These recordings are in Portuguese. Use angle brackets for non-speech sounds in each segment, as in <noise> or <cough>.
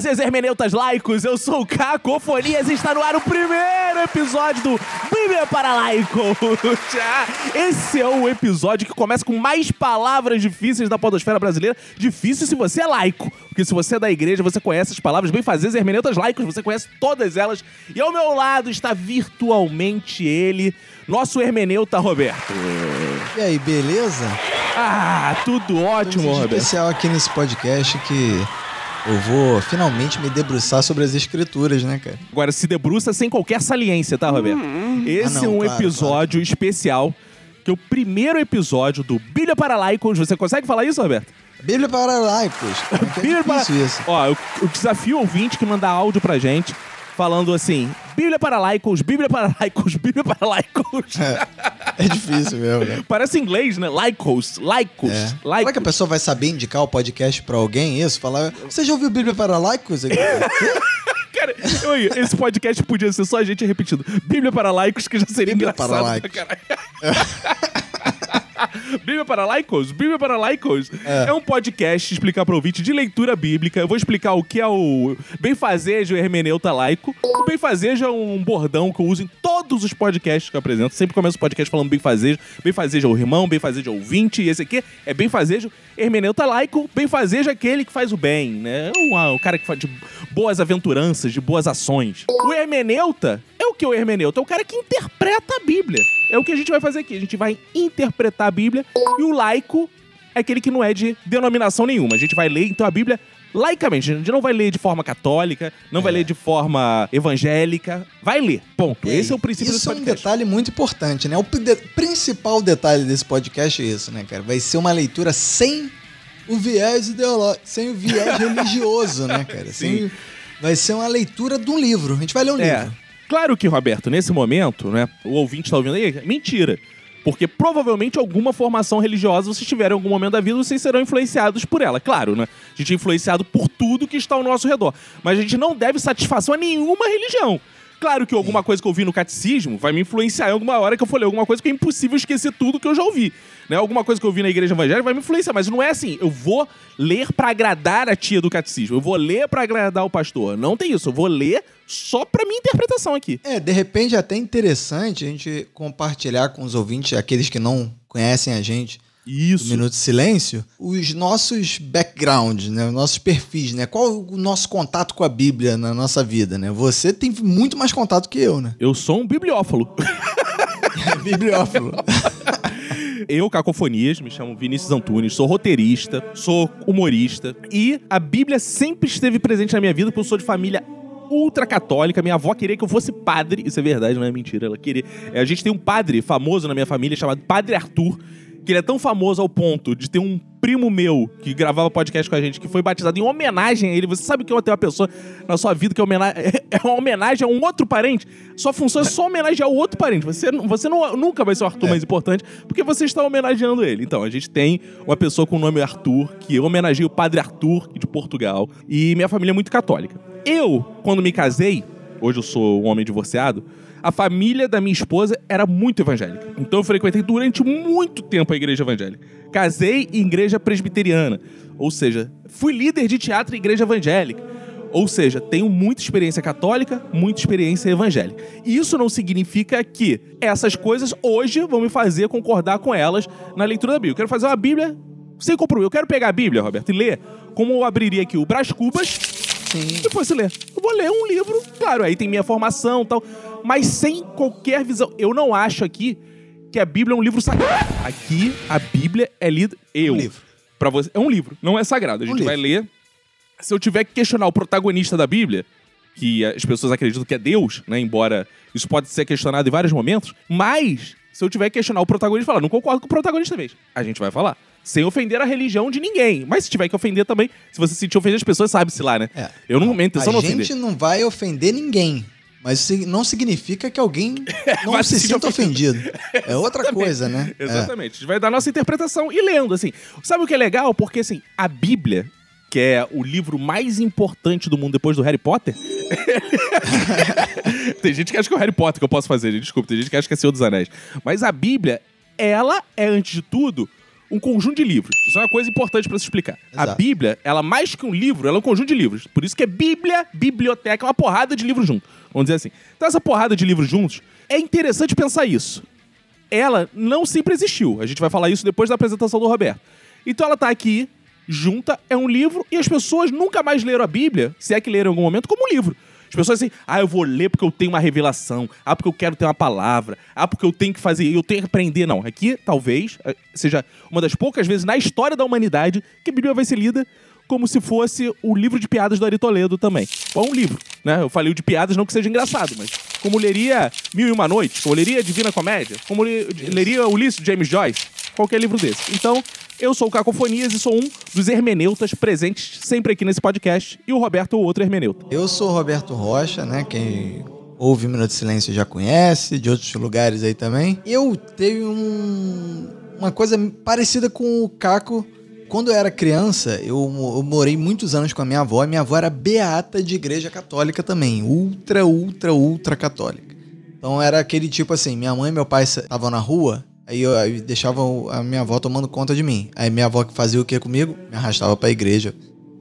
fazer hermeneutas laicos, eu sou o Cacofonias e está no ar o primeiro episódio do Bíblia para Laicos. <laughs> Esse é o episódio que começa com mais palavras difíceis da podosfera brasileira. Difícil se você é laico, porque se você é da igreja, você conhece as palavras bem fazer hermeneutas laicos, você conhece todas elas. E ao meu lado está virtualmente ele, nosso hermeneuta Roberto. E aí, beleza? Ah, tudo ótimo, Roberto. especial aqui nesse podcast que eu vou finalmente me debruçar sobre as escrituras, né, cara? Agora, se debruça sem qualquer saliência, tá, Roberto? Esse Ah, não, é um claro, episódio especial, que é o primeiro episódio do Bíblia para Laicos. Você consegue falar isso, Roberto? Bíblia para laicos. Como é que é Bíblia para... difícil isso. Ó, eu, eu desafio o ouvinte que mandar áudio pra gente, falando assim, Bíblia para Laicos, Bíblia para Laicos, Bíblia para Laicos. É difícil mesmo, né? Parece inglês, né? Laicos, Laicos, É. Laicos. Será que a pessoa vai saber indicar o podcast pra alguém isso? Falar, você já ouviu Bíblia para laicos? <laughs> Cara, oi, esse podcast podia ser só a gente repetindo. Bíblia para laicos, que já seria Bíblia engraçado. para pra laicos. <laughs> <laughs> Bíblia para laicos? Bíblia para laicos? É. É. um podcast explicar para o ouvinte de leitura bíblica. Eu vou explicar o que é o benfazejo hermeneuta laico. O benfazejo é um bordão que eu uso em todos os podcasts que eu apresento. Sempre começo o podcast falando benfazejo. Benfazejo é o irmão, benfazejo é o ouvinte. E esse aqui é benfazejo hermeneuta laico. Benfazejo é aquele que faz o bem, né? O, o cara que faz de boas aventuranças, de boas ações. O hermeneuta é o que o hermeneuta? É o cara que interpreta a Bíblia. É o que a gente vai fazer aqui. A gente vai interpretar a Bíblia. E o laico é aquele que não é de denominação nenhuma. A gente vai ler, então, a Bíblia laicamente. A gente não vai ler de forma católica, não vai ler de forma evangélica. Vai ler. Ponto. Esse é o princípio desse Isso é um podcast. detalhe muito importante, né? O principal detalhe desse podcast é isso, né, cara? Vai ser uma leitura sem o viés ideológico, sem o viés <laughs> religioso, né, cara? Sem- vai ser uma leitura de um livro. A gente vai ler um É. livro. Claro que, Roberto, nesse momento, né, o ouvinte tá ouvindo aí, mentira. Porque provavelmente alguma formação religiosa vocês tiveram em algum momento da vida, vocês serão influenciados por ela. Claro, né? A gente é influenciado por tudo que está ao nosso redor. Mas a gente não deve satisfação a nenhuma religião. Claro que alguma coisa que eu ouvi no catecismo vai me influenciar em alguma hora que eu for ler alguma coisa que é impossível esquecer tudo que eu já ouvi. Né? Alguma coisa que eu vi na igreja evangélica vai me influenciar, mas não é assim, eu vou ler pra agradar a tia do catecismo, eu vou ler pra agradar o pastor. Não tem isso, eu vou ler só pra minha interpretação aqui. É, de repente é até interessante a gente compartilhar com os ouvintes, aqueles que não conhecem a gente, do Isso. Minuto de Silêncio, os nossos backgrounds, né? Os nossos perfis, né? Qual o nosso contato com a Bíblia na nossa vida, né? Você tem muito mais contato que eu, né? Eu sou um bibliófilo. <laughs> Bibliófilo. <laughs> Eu, Cacofonias, me chamo Vinícius Antunes, sou roteirista, sou humorista e a Bíblia sempre esteve presente na minha vida porque eu sou de família ultra católica. Minha avó queria que eu fosse padre, isso é verdade, não é mentira. Ela queria. A gente tem um padre famoso na minha família chamado Padre Arthur, que ele é tão famoso ao ponto de ter um primo meu que gravava podcast com a gente que foi batizado em homenagem a ele. Você sabe que eu tenho uma pessoa na sua vida que é, homena- <laughs> é uma homenagem a um outro parente? Sua função é só homenagear o outro parente. Você, você não, nunca vai ser o Arthur mais importante porque você está homenageando ele. Então, a gente tem uma pessoa com o nome Arthur que homenageia o padre Arthur de Portugal. E minha família é muito católica. Eu, quando me casei, hoje eu sou um homem divorciado, a família da minha esposa era muito evangélica. Então eu frequentei durante muito tempo a igreja evangélica. Casei em igreja presbiteriana. Ou seja, fui líder de teatro em igreja evangélica. Ou seja, tenho muita experiência católica, muita experiência evangélica. E isso não significa que essas coisas hoje vão me fazer concordar com elas na leitura da Bíblia. Eu quero fazer uma Bíblia sem compromisso. Eu quero pegar a Bíblia, Roberto, e ler como eu abriria aqui o Brás Cubas Sim. se fosse ler. Eu vou ler um livro, claro, aí tem minha formação e tal, mas sem qualquer visão. Eu não acho aqui que a Bíblia é um livro sagrado. Aqui, a Bíblia é lida. Eu. Um livro. Pra você, é um livro, não é sagrado. A Um gente vai ler. Se eu tiver que questionar o protagonista da Bíblia, que as pessoas acreditam que é Deus, né? Embora isso pode ser questionado em vários momentos, mas se eu tiver que questionar o protagonista, falar, não concordo com o protagonista mesmo. A gente vai falar. Sem ofender a religião de ninguém. Mas se tiver que ofender também, se você sentir ofender as pessoas, sabe-se lá, né? É. Eu não, minha intenção a não é ofender. gente não vai ofender ninguém. Mas isso não significa que alguém <laughs> não se se sinta ofendido. ofendido. É outra coisa, né? É. Exatamente. A gente vai dar nossa interpretação e lendo, assim. Sabe o que é legal? Porque, assim, a Bíblia, que é o livro mais importante do mundo depois do Harry Potter. <laughs> tem gente que acha que é o Harry Potter que eu posso fazer, gente. Desculpa, tem gente que acha que é Senhor dos Anéis. Mas a Bíblia, ela é, antes de tudo, um conjunto de livros. Isso é uma coisa importante pra se explicar. A Exato. Bíblia, ela mais que um livro, ela é um conjunto de livros. Por isso que é Bíblia, biblioteca, é uma porrada de livros juntos. Vamos dizer assim. Então essa porrada de livros juntos, é interessante pensar isso. Ela não sempre existiu. A gente vai falar isso depois da apresentação do Roberto. Então ela tá aqui, junta, é um livro, e as pessoas nunca mais leram a Bíblia, se é que leram em algum momento, como um livro. As pessoas assim, ah, eu vou ler porque eu tenho uma revelação, ah, porque eu quero ter uma palavra, ah, porque eu tenho que fazer, eu tenho que aprender. Não, aqui talvez eh, seja uma das poucas vezes na história da humanidade que a Bíblia vai ser lida como se fosse o livro de piadas do Ari Toledo também. Ou um livro, né? Eu falei de piadas não que seja engraçado, mas como leria Mil e Uma Noites, como leria Divina Comédia, como le- leria Ulisses de James Joyce, qualquer livro desse. Então, eu sou o Cacofonias e sou um dos hermeneutas presentes sempre aqui nesse podcast, e o Roberto o outro hermeneuta. Eu sou o Roberto Rocha, né? Quem ouve Minuto de Silêncio já conhece, de outros lugares aí também. Eu tenho um- uma coisa parecida com o Caco. Quando eu era criança, eu, eu morei muitos anos com a minha avó, e minha avó era beata de igreja católica também. Ultra, ultra, ultra católica. Então era aquele tipo assim, minha mãe e meu pai estavam na rua, aí eu aí a minha avó tomando conta de mim. Aí minha avó que fazia o que comigo? Me arrastava pra igreja,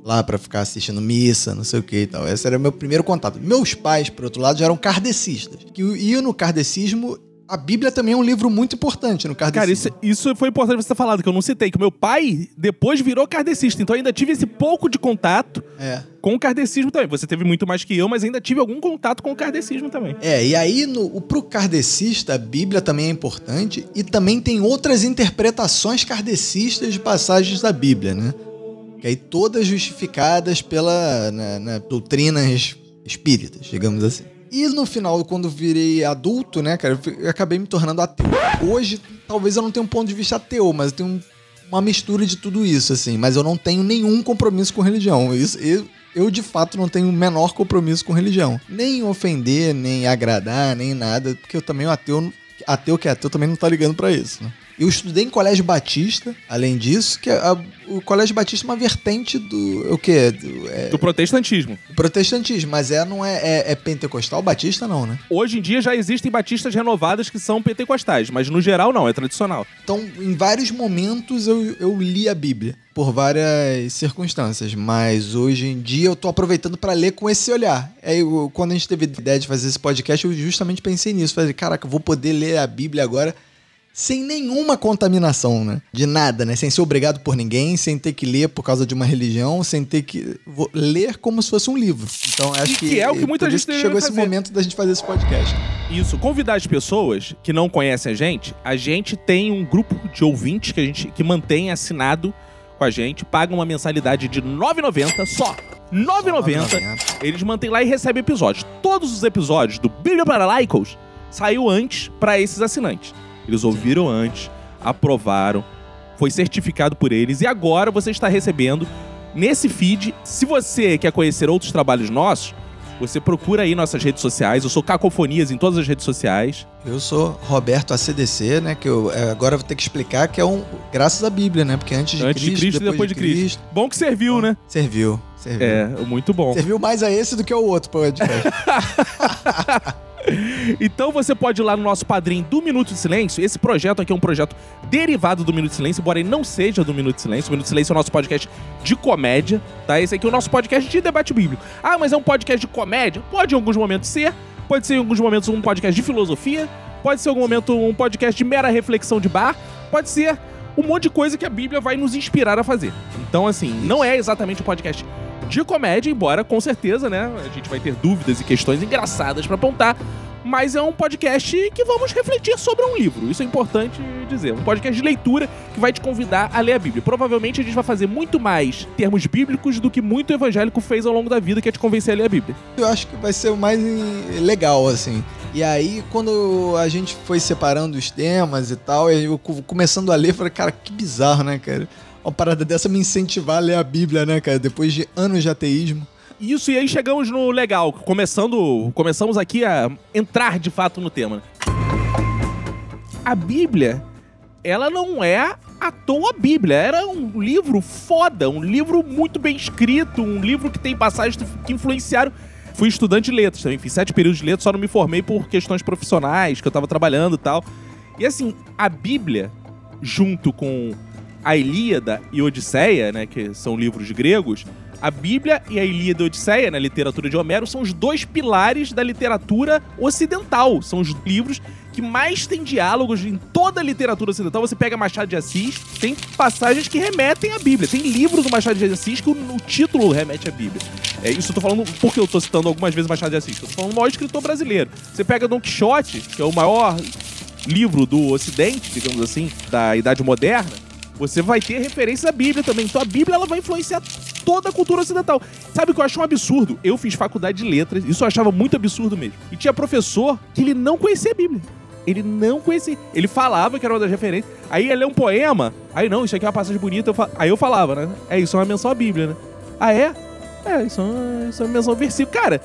lá pra ficar assistindo missa, não sei o que e tal. Esse era o meu primeiro contato. Meus pais, por outro lado, já eram kardecistas. Que iam no kardecismo, a Bíblia também é um livro muito importante no Cara, kardecismo. isso, isso foi importante você ter falado, que eu não citei, que meu pai depois virou kardecista, então eu ainda tive esse pouco de contato É. com o kardecismo também. Você teve muito mais que eu, mas ainda tive algum contato com o kardecismo também. É, e aí no, o- pro kardecista a Bíblia também é importante e também tem outras interpretações kardecistas de passagens da Bíblia, né? Que aí todas justificadas pela né, né, doutrinas espíritas, digamos assim. E no final, quando virei adulto, né, cara, eu acabei me tornando ateu. Hoje, talvez eu não tenha um ponto de vista ateu, mas eu tenho um- uma mistura de tudo isso, assim. Mas eu não tenho nenhum compromisso com religião. Isso, eu, eu, de fato, não tenho o menor compromisso com religião. Nem ofender, nem agradar, nem nada. Porque eu também, o ateu, ateu que é ateu, também não tá ligando pra isso, né? Eu estudei em colégio batista, além disso, que a- o colégio batista é uma vertente do. O quê? Do, é, Do protestantismo. do protestantismo, mas é, não é, é, é pentecostal batista, não, né? Hoje em dia já existem batistas renovadas que são pentecostais, mas no geral não, é tradicional. Então, em vários momentos eu, eu li a Bíblia, por várias circunstâncias, mas hoje em dia eu tô aproveitando para ler com esse olhar. Eu- quando a gente teve a ideia de fazer esse podcast, eu justamente pensei nisso. Falei, caraca, eu vou poder ler a Bíblia agora sem nenhuma contaminação, né? De nada, né? Sem ser obrigado por ninguém, sem ter que ler por causa de uma religião, sem ter que ler como se fosse um livro. Então, acho que, que é o que muita gente que chegou esse fazer. momento da gente fazer esse podcast. Isso, convidar as pessoas que não conhecem a gente, a gente tem um grupo de ouvintes que a gente que mantém assinado com a gente, paga uma mensalidade de R$ 9,90 só. R$ 9,90. Eles mantêm lá e recebem episódios. Todos os episódios do Bíblia para Laicos saiu antes para esses assinantes. Eles ouviram antes, aprovaram, foi certificado por eles e agora você está recebendo nesse feed. Se você quer conhecer outros trabalhos nossos, você procura aí nossas redes sociais. Eu sou Cacofonias em todas as redes sociais. Eu sou Roberto ACDC, né? Que eu é, agora vou ter que explicar que é um graças à Bíblia, né? Porque antes de, Antes de Cristo e depois de Cristo. Bom que serviu, né? Serviu, serviu. É, muito bom. Serviu mais a esse do que ao outro podcast. <laughs> Então você pode ir lá no nosso padrinho do Minuto de Silêncio. Esse projeto aqui é um projeto derivado do Minuto de Silêncio, embora ele não seja do Minuto de Silêncio. O Minuto de Silêncio é o nosso podcast de comédia, tá? Esse aqui é o nosso podcast de debate bíblico. Ah, mas é um podcast de comédia? Pode em alguns momentos ser. Pode ser em alguns momentos um podcast de filosofia. Pode ser em algum momento um podcast de mera reflexão de bar. Pode ser um monte de coisa que a Bíblia vai nos inspirar a fazer. Então, assim, não é exatamente um podcast de comédia, embora com certeza, né, a gente vai ter dúvidas e questões engraçadas pra apontar, mas é um podcast que vamos refletir sobre um livro. Isso é importante dizer. Um podcast de leitura que vai te convidar a ler a Bíblia. Provavelmente a gente vai fazer muito mais termos bíblicos do que muito evangélico fez ao longo da vida, que é te convencer a ler a Bíblia. eu acho que vai ser o mais eh, legal, assim. E aí, quando a gente foi separando os temas e tal, eu co- começando a ler, falei, cara, que bizarro, né, cara? Uma parada dessa me incentivar a ler a Bíblia, né, cara? Depois de anos de ateísmo. Isso, e aí chegamos no legal, começando, começamos aqui a entrar de fato no tema. A Bíblia, ela não é à toa a Bíblia, era um livro foda, um livro muito bem escrito, um livro que tem passagens que influenciaram. Fui estudante de letras também, fiz sete períodos de letras, só não me formei por questões profissionais, que eu tava trabalhando e tal. E assim, a Bíblia, junto com a Ilíada e Odisseia, né, que são livros gregos, a Bíblia e a Ilíada e Odisseia, na literatura de Homero, são os dois pilares da literatura ocidental. São os livros que mais têm diálogos em toda a literatura ocidental. Você pega Machado de Assis, tem passagens que remetem à Bíblia. Tem livro do Machado de Assis que o, o título remete à Bíblia. É, isso eu tô falando porque eu tô citando algumas vezes Machado de Assis. Tô falando do maior escritor brasileiro. Você pega Don Quixote, que é o maior livro do Ocidente, digamos assim, da Idade Moderna, você vai ter referências à Bíblia também. Então a Bíblia ela vai influenciar toda a cultura ocidental. Sabe o que eu acho um absurdo? Eu fiz faculdade de letras, isso eu achava muito absurdo mesmo. E tinha professor que ele não conhecia a Bíblia. Ele não conhecia. Ele falava que era uma das referências. Aí ia ler um poema. Aí não, isso aqui é uma passagem bonita. Eu fal... Aí eu falava, né? É isso, é uma menção à Bíblia, né? Ah, é? É, isso é uma, isso é uma menção ao versículo. Cara,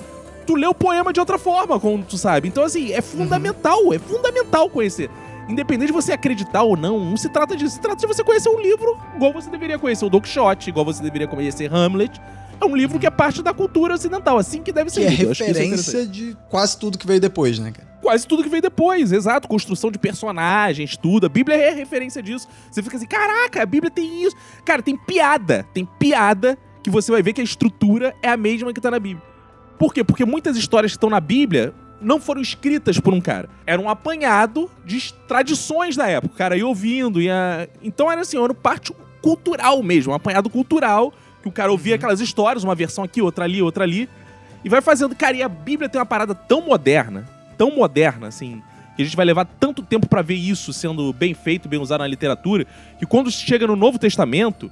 tu lê o poema de outra forma, como tu sabe. Então, assim, é fundamental, uhum. é fundamental conhecer. Independente de você acreditar ou não, não se trata disso. Se trata de você conhecer um livro igual você deveria conhecer o Don Quixote, igual você deveria conhecer Hamlet. É um livro que é parte da cultura ocidental, assim que deve ser. Que é referência é de quase tudo que veio depois, né, cara? Quase tudo que veio depois, exato. Construção de personagens, tudo. A Bíblia é referência disso. Você fica assim, caraca, a Bíblia tem isso. Cara, tem piada. Tem piada que você vai ver que a estrutura é a mesma que tá na Bíblia. Por quê? Porque muitas histórias que estão na Bíblia não foram escritas por um cara. Era um apanhado de tradições da época. O cara ia ouvindo, ia. Então era assim, era parte cultural mesmo, um apanhado cultural, que o cara ouvia uhum. aquelas histórias, uma versão aqui, outra ali, outra ali. E vai fazendo. Cara, e a Bíblia tem uma parada tão moderna, tão moderna, assim, que a gente vai levar tanto tempo para ver isso sendo bem feito, bem usado na literatura, que quando chega no Novo Testamento,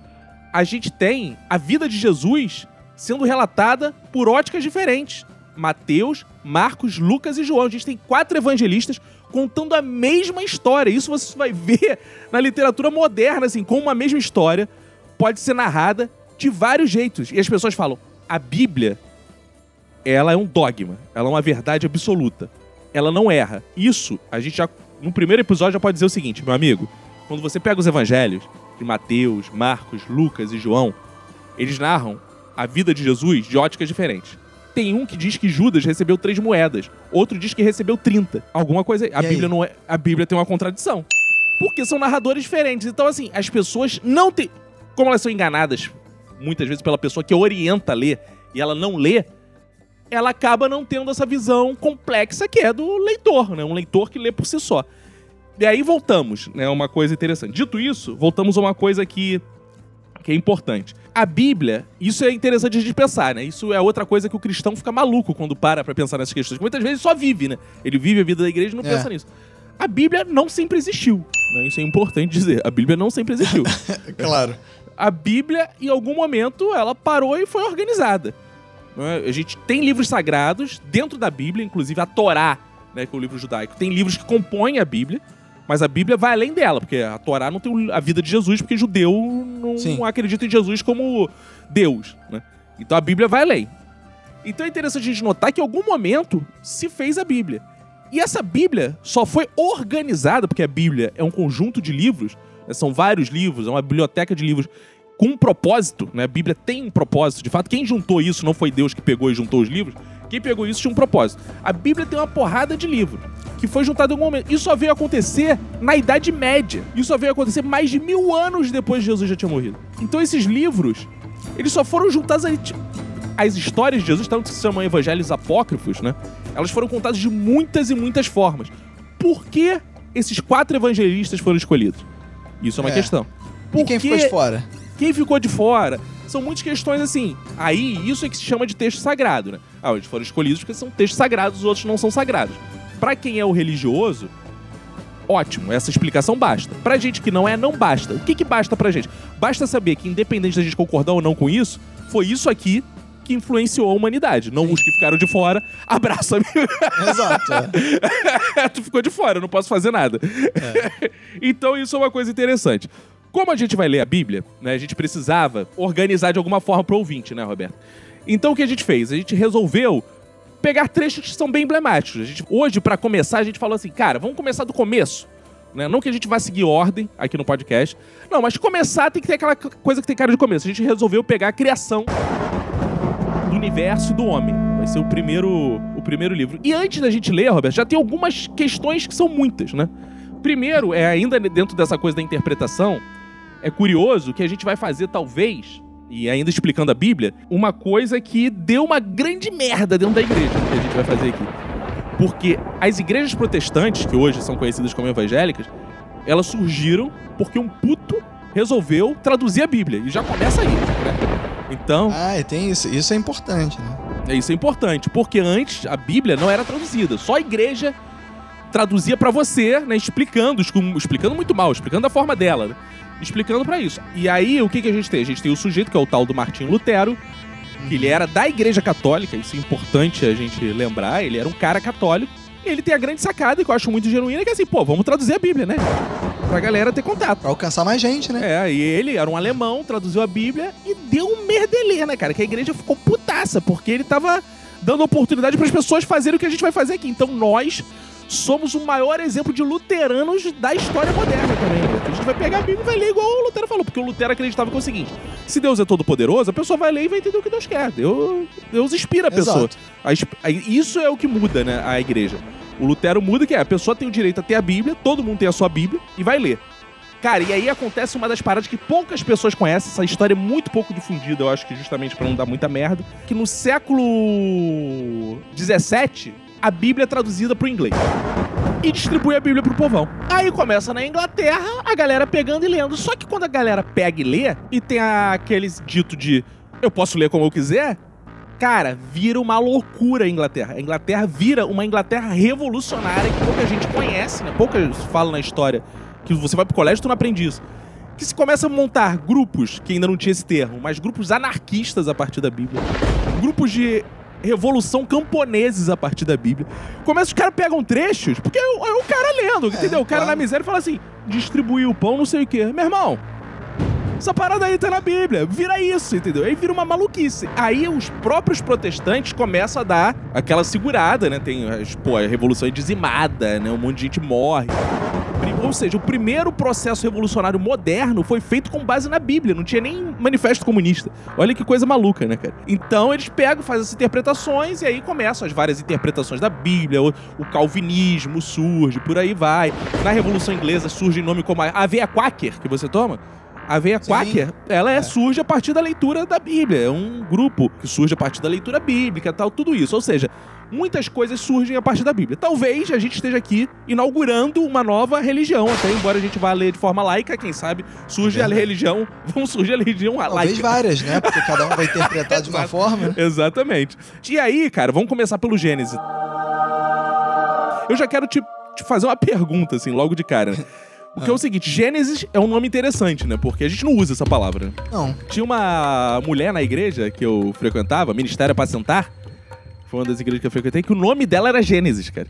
a gente tem a vida de Jesus sendo relatada por óticas diferentes. Mateus, Marcos, Lucas e João. A gente tem quatro evangelistas contando a mesma história. Isso você vai ver na literatura moderna, assim, como uma mesma história pode ser narrada de vários jeitos. E as pessoas falam: a Bíblia, ela é um dogma, ela é uma verdade absoluta. Ela não erra. Isso, a gente já, no primeiro episódio, já pode dizer o seguinte, meu amigo: quando você pega os evangelhos de Mateus, Marcos, Lucas e João, eles narram a vida de Jesus de óticas diferentes. Tem um que diz que Judas recebeu três moedas, outro diz que recebeu 30. Alguma coisa. A Bíblia não é. A Bíblia tem uma contradição. Porque são narradores diferentes. Então, assim, as pessoas não têm. Como elas são enganadas muitas vezes pela pessoa que orienta a ler e ela não lê, ela acaba não tendo essa visão complexa que é do leitor, né? Um leitor que lê por si só. E aí voltamos, né? Uma coisa interessante. Dito isso, voltamos a uma coisa que, que é importante. A Bíblia, isso é interessante a gente pensar, né? Isso é outra coisa que o cristão fica maluco quando para pra pensar nessas questões. Muitas vezes só vive, né? Ele vive a vida da igreja e não é. pensa nisso. A Bíblia não sempre existiu. Né? Isso é importante dizer. A Bíblia não sempre existiu. <laughs> claro. A Bíblia, em algum momento, ela parou e foi organizada. Né? A gente tem livros sagrados dentro da Bíblia, inclusive a Torá, né, que é o livro judaico. Tem livros que compõem a Bíblia. Mas a Bíblia vai além dela, porque a Torá não tem a vida de Jesus, porque judeu não Sim. acredita em Jesus como Deus, né? Então a Bíblia vai além. Então é interessante a gente notar que em algum momento se fez a Bíblia. E essa Bíblia só foi organizada, porque a Bíblia é um conjunto de livros, né? são vários livros, é uma biblioteca de livros com um propósito, né? A Bíblia tem um propósito. De fato, quem juntou isso não foi Deus que pegou e juntou os livros. Quem pegou isso tinha um propósito. A Bíblia tem uma porrada de livros que foi juntado em algum momento. Isso só veio acontecer na Idade Média. Isso só veio acontecer mais de mil anos depois de Jesus já tinha morrido. Então esses livros, eles só foram juntados aí. As histórias de Jesus, tanto que se chamam evangelhos apócrifos, né? Elas foram contadas de muitas e muitas formas. Por que esses quatro evangelistas foram escolhidos? Isso é uma é. questão. Por e quem ficou de fora? Quem ficou de fora? São muitas questões assim. Aí, isso é que se chama de texto sagrado, né? Ah, eles foram escolhidos porque são textos sagrados, os outros não são sagrados para quem é o religioso, ótimo, essa explicação basta. Pra gente que não é, não basta. O que, que basta pra gente? Basta saber que, independente da gente concordar ou não com isso, foi isso aqui que influenciou a humanidade. Não Sim. os que ficaram de fora. <laughs> Abraço, amigo. Exato. É. <laughs> tu ficou de fora, eu não posso fazer nada. É. <laughs> então, isso é uma coisa interessante. Como a gente vai ler a Bíblia, né, a gente precisava organizar de alguma forma pro ouvinte, né, Roberto? Então, o que a gente fez? A gente resolveu pegar trechos que são bem emblemáticos. Gente, hoje, para começar, a gente falou assim, cara, vamos começar do começo. Né? Não que a gente vá seguir ordem aqui no podcast. Não, mas começar tem que ter aquela coisa que tem cara de começo. A gente resolveu pegar a criação do universo do homem. Vai ser o primeiro, o primeiro livro. E antes da gente ler, Roberto, já tem algumas questões que são muitas, né? Primeiro, é ainda dentro dessa coisa da interpretação, é curioso que a gente vai fazer, talvez, e ainda explicando a Bíblia, uma coisa que deu uma grande merda dentro da igreja, que a gente vai fazer aqui. Porque as igrejas protestantes, que hoje são conhecidas como evangélicas, elas surgiram porque um puto resolveu traduzir a Bíblia. E já começa aí, né? Então. Ah, e tem isso. Isso é importante, né? É, isso é importante, porque antes a Bíblia não era traduzida. Só a igreja traduzia para você, né? Explicando, explicando muito mal, explicando da forma dela, né? Explicando para isso. E aí, o que, que a gente tem? A gente tem o sujeito, que é o tal do Martim Lutero, que ele era da Igreja Católica, isso é importante a gente lembrar, ele era um cara católico. E ele tem a grande sacada, que eu acho muito genuína, que é assim, pô, vamos traduzir a Bíblia, né? Pra galera ter contato. Pra alcançar mais gente, né? É, e ele era um alemão, traduziu a Bíblia e deu um merdelê, né, cara? Que a igreja ficou putaça, porque ele tava dando oportunidade para as pessoas fazerem o que a gente vai fazer aqui. Então nós somos o maior exemplo de luteranos da história moderna também. A gente vai pegar a Bíblia e vai ler igual o Lutero falou, porque o Lutero acreditava que é o seguinte: se Deus é todo poderoso, a pessoa vai ler e vai entender o que Deus quer. Deus, Deus inspira a pessoa. A, isso é o que muda, né, a igreja. O Lutero muda que é, a pessoa tem o direito a ter a Bíblia, todo mundo tem a sua Bíblia e vai ler. Cara, e aí acontece uma das paradas que poucas pessoas conhecem, essa história é muito pouco difundida, eu acho que justamente para não dar muita merda, que no século 17 a Bíblia traduzida pro inglês. E distribui a Bíblia pro povão. Aí começa na Inglaterra, a galera pegando e lendo. Só que quando a galera pega e lê, e tem aqueles dito de eu posso ler como eu quiser, cara, vira uma loucura a Inglaterra. A Inglaterra vira uma Inglaterra revolucionária que pouca gente conhece, né? Poucas falam na história. Que você vai pro colégio tu não aprende isso. Que se começa a montar grupos, que ainda não tinha esse termo, mas grupos anarquistas a partir da Bíblia. Grupos de revolução camponeses a partir da Bíblia. Começa, os caras pegam trechos, porque é o, é o cara lendo, é, entendeu? O cara claro. na miséria fala assim: distribuir o pão, não sei o quê. Meu irmão, essa parada aí tá na Bíblia. Vira isso, entendeu? Aí vira uma maluquice. Aí os próprios protestantes começam a dar aquela segurada, né? Tem, pô, a revolução é dizimada, né? Um monte de gente morre. Ou seja, o primeiro processo revolucionário moderno foi feito com base na Bíblia, não tinha nem manifesto comunista. Olha que coisa maluca, né, cara? Então eles pegam, fazem as interpretações e aí começam as várias interpretações da Bíblia, o, o calvinismo surge, por aí vai. Na Revolução Inglesa surge nome como a aveia quaker, que você toma. A aveia Sim. quaker, ela é, é, surge a partir da leitura da Bíblia. É um grupo que surge a partir da leitura bíblica tal, tudo isso. Ou seja, muitas coisas surgem a partir da Bíblia. Talvez a gente esteja aqui inaugurando uma nova religião, até embora a gente vá ler de forma laica, quem sabe surge é a religião, <laughs> vamos surgir a religião Talvez laica. Talvez várias, né? Porque cada um vai interpretar de uma forma. Exatamente. E aí, cara, vamos começar pelo Gênesis. Eu já quero te, te fazer uma pergunta, assim, logo de cara. <laughs> Porque é o seguinte, Gênesis é um nome interessante, né? Porque a gente não usa essa palavra. Não. Tinha uma mulher na igreja que eu frequentava, Ministério Apacentar, foi uma das igrejas que eu frequentei, que o nome dela era Gênesis, cara.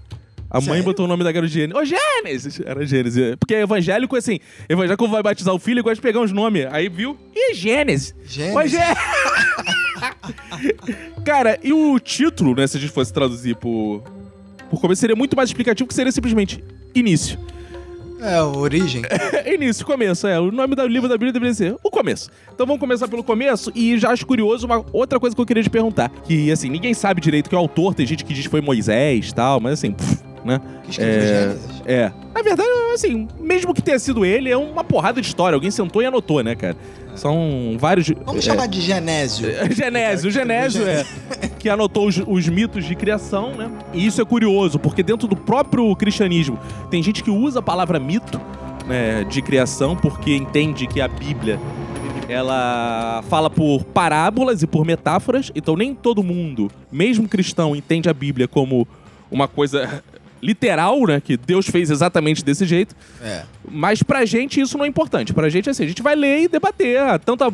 A Sério? mãe botou o nome da garota Gênesis. Ô, oh, Gênesis! Era Gênesis. Porque evangélico, assim, evangélico vai batizar o filho, gosta de pegar uns nomes. Aí viu, e Gênesis. Gênesis. Ô, Gê... <laughs> Cara, e o título, né, se a gente fosse traduzir por, por começo, seria muito mais explicativo que seria simplesmente início. É, origem. <laughs> Início, começo, é. O nome do livro da Bíblia deveria ser o começo. Então vamos começar pelo começo e já acho curioso uma outra coisa que eu queria te perguntar. Que, assim, ninguém sabe direito que é o autor, tem gente que diz que foi Moisés e tal, mas assim, pff, né? Que é, Gênesis. É. Na verdade, assim, mesmo que tenha sido ele, é uma porrada de história. Alguém sentou e anotou, né, cara? São vários. Vamos é, chamar de Genésio. <laughs> Genésio, o Genésio é. <laughs> Que anotou os, os, mitos de criação, né? E isso é curioso, porque dentro do próprio cristianismo tem gente que usa a palavra mito né, de criação porque entende que a Bíblia ela fala por parábolas e por metáforas, então nem todo mundo, mesmo cristão, entende a Bíblia como uma coisa literal, né? Que Deus fez exatamente desse jeito. É. Mas pra gente isso não é importante. Pra gente, assim, a gente vai ler e debater tanto a,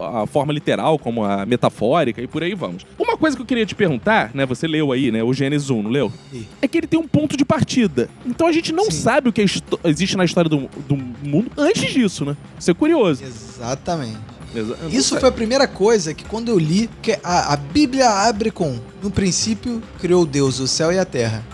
a, a, forma literal como a metafórica e por aí vamos. Uma coisa que eu queria te perguntar, né? Você leu aí, né? O Gênesis 1, não leu? Sim. É que ele tem um ponto de partida. Então a gente não Sim. sabe o que existe na história do, do mundo antes disso, né? Isso é curioso. Exatamente. Isso foi a primeira coisa que quando eu li, que a, a Bíblia abre com, no princípio criou Deus o céu e a terra.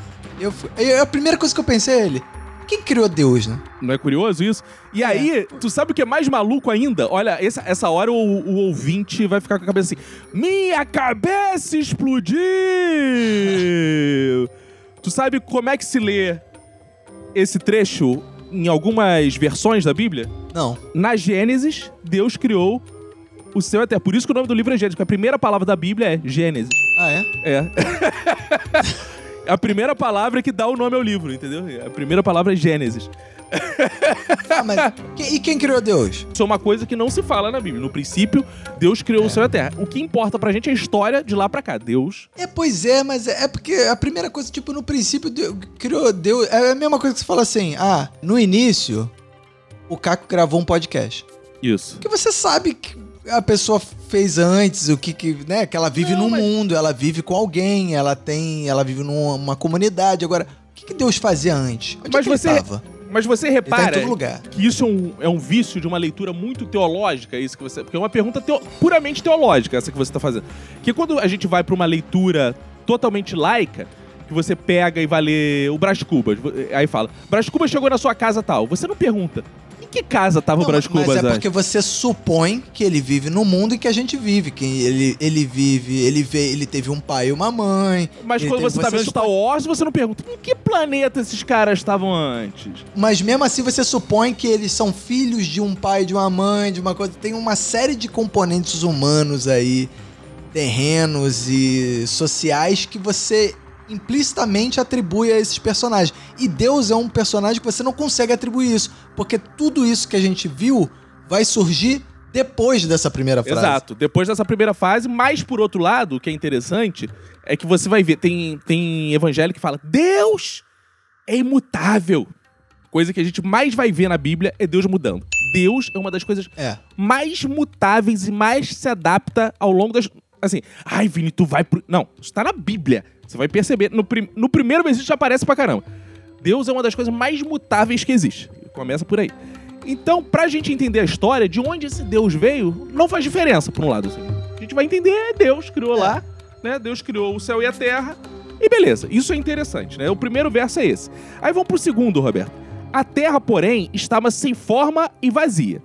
Eu, eu, a primeira coisa que eu pensei é ele. Quem criou Deus, né? Não é curioso isso? E é. aí, tu sabe o que é mais maluco ainda? Olha, essa, essa hora o, o ouvinte vai ficar com a cabeça assim: Minha cabeça explodiu! tu sabe como é que se lê esse trecho em algumas versões da Bíblia, Não. na Gênesis, Deus criou o céu e a terra. Por isso que o nome do livro é Gênesis, porque a primeira palavra da Bíblia é Gênesis. Ah, é? É. <laughs> a primeira palavra que dá o nome ao livro, entendeu? A primeira palavra é Gênesis. Ah, mas. que- e quem criou Deus? Isso é uma coisa que não se fala na Bíblia. No princípio, Deus criou o céu e a terra. O que importa pra gente é a história de lá pra cá. Deus. É, pois é, mas é é porque a primeira coisa, tipo, no princípio, Deus, criou Deus. É a mesma coisa que você fala assim: ah, no início, o Caco gravou um podcast. Isso. Porque você sabe que a pessoa fez antes, o que que, né, que ela vive Não, num mas- mundo, ela vive com alguém, ela tem, ela vive numa uma comunidade. Agora, o que, que Deus fazia antes? Onde Mas é que você- ele tava? Mas você tá em repara todo lugar. que isso é um, é um vício de uma leitura muito teológica, isso que você. Porque é uma pergunta teo- puramente teológica, essa que você tá fazendo. Que quando a gente vai pra uma leitura totalmente laica, que você pega e vai ler o Brás Cubas, aí fala, Brás Cubas chegou na sua casa tal. Você não pergunta, que casa tava o Brás mas Cubas é antes? porque você supõe que ele vive no mundo em que a gente vive, que ele, ele vive, ele vê, ele teve um pai e uma mãe. Mas quando teve- você tá vendo supõe- Star Wars, você não pergunta, em que planeta esses caras estavam antes? Mas mesmo assim você supõe que eles são filhos de um pai, de uma mãe, de uma coisa. Tem uma série de componentes humanos aí, terrenos e sociais que você implicitamente atribui a esses personagens. E Deus é um personagem que você não consegue atribuir isso, porque tudo isso que a gente viu vai surgir depois dessa primeira frase. Exato. Depois dessa primeira fase, mas por outro lado, o que é interessante é que você vai ver, tem, tem evangelho que fala, Deus é imutável. Coisa que a gente mais vai ver na Bíblia é Deus mudando. Deus é uma das coisas É. mais mutáveis e mais se adapta ao longo das. Assim, ai, Vini, tu vai pro. Não, isso tá na Bíblia. Você vai perceber. No, prim- no primeiro versículo já aparece pra caramba. Deus é uma das coisas mais mutáveis que existe. Começa por aí. Então, pra gente entender a história, de onde esse Deus veio, não faz diferença, por um lado. Assim. A gente vai entender, é Deus criou É. lá, né? Deus criou o céu e a terra. E beleza, isso é interessante, né? O primeiro verso é esse. Aí vamos pro segundo, Roberto. A terra, porém, estava sem forma e vazia.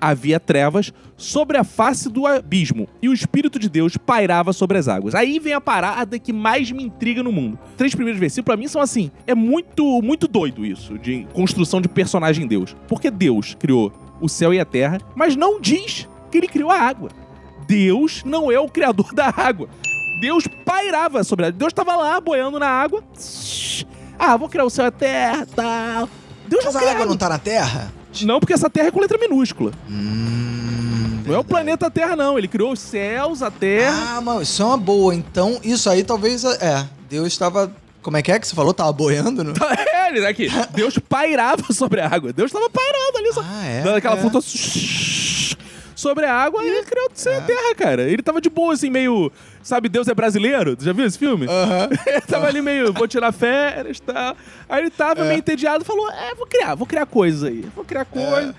Havia trevas sobre a face do abismo, e o Espírito de Deus pairava sobre as águas. Aí vem a parada que mais me intriga no mundo. Três primeiros versículos, pra mim, são assim: é muito, muito doido isso, de construção de personagem Deus. Porque Deus criou o céu e a terra, mas não diz que ele criou a água. Deus não é o criador <laughs> da água. Deus pairava sobre a Deus estava lá boiando na água. Ah, vou criar o céu e a terra, tal. Deus Mas a água não tá na Terra? Não, porque essa terra é com letra minúscula. Hum, Não é o planeta Terra, não. Ele criou os céus, a terra. Ah, mas isso é uma boa. Então, isso aí talvez. É, Deus estava. Como é que é que você falou? Tava boiando, no... É, ele aqui. <laughs> Deus pairava sobre a água. Deus estava pairando ali, só. Ah, é. dando aquela é. flutua sobre a água e ele criou e a terra, cara. Ele tava de boa, assim, meio. Sabe, Deus é brasileiro? Já viu esse filme? Aham. <laughs> Ele tava ali meio, vou tirar férias e tal. Aí ele tava É. meio entediado falou: É, vou criar, vou criar coisas aí. Vou criar coisas.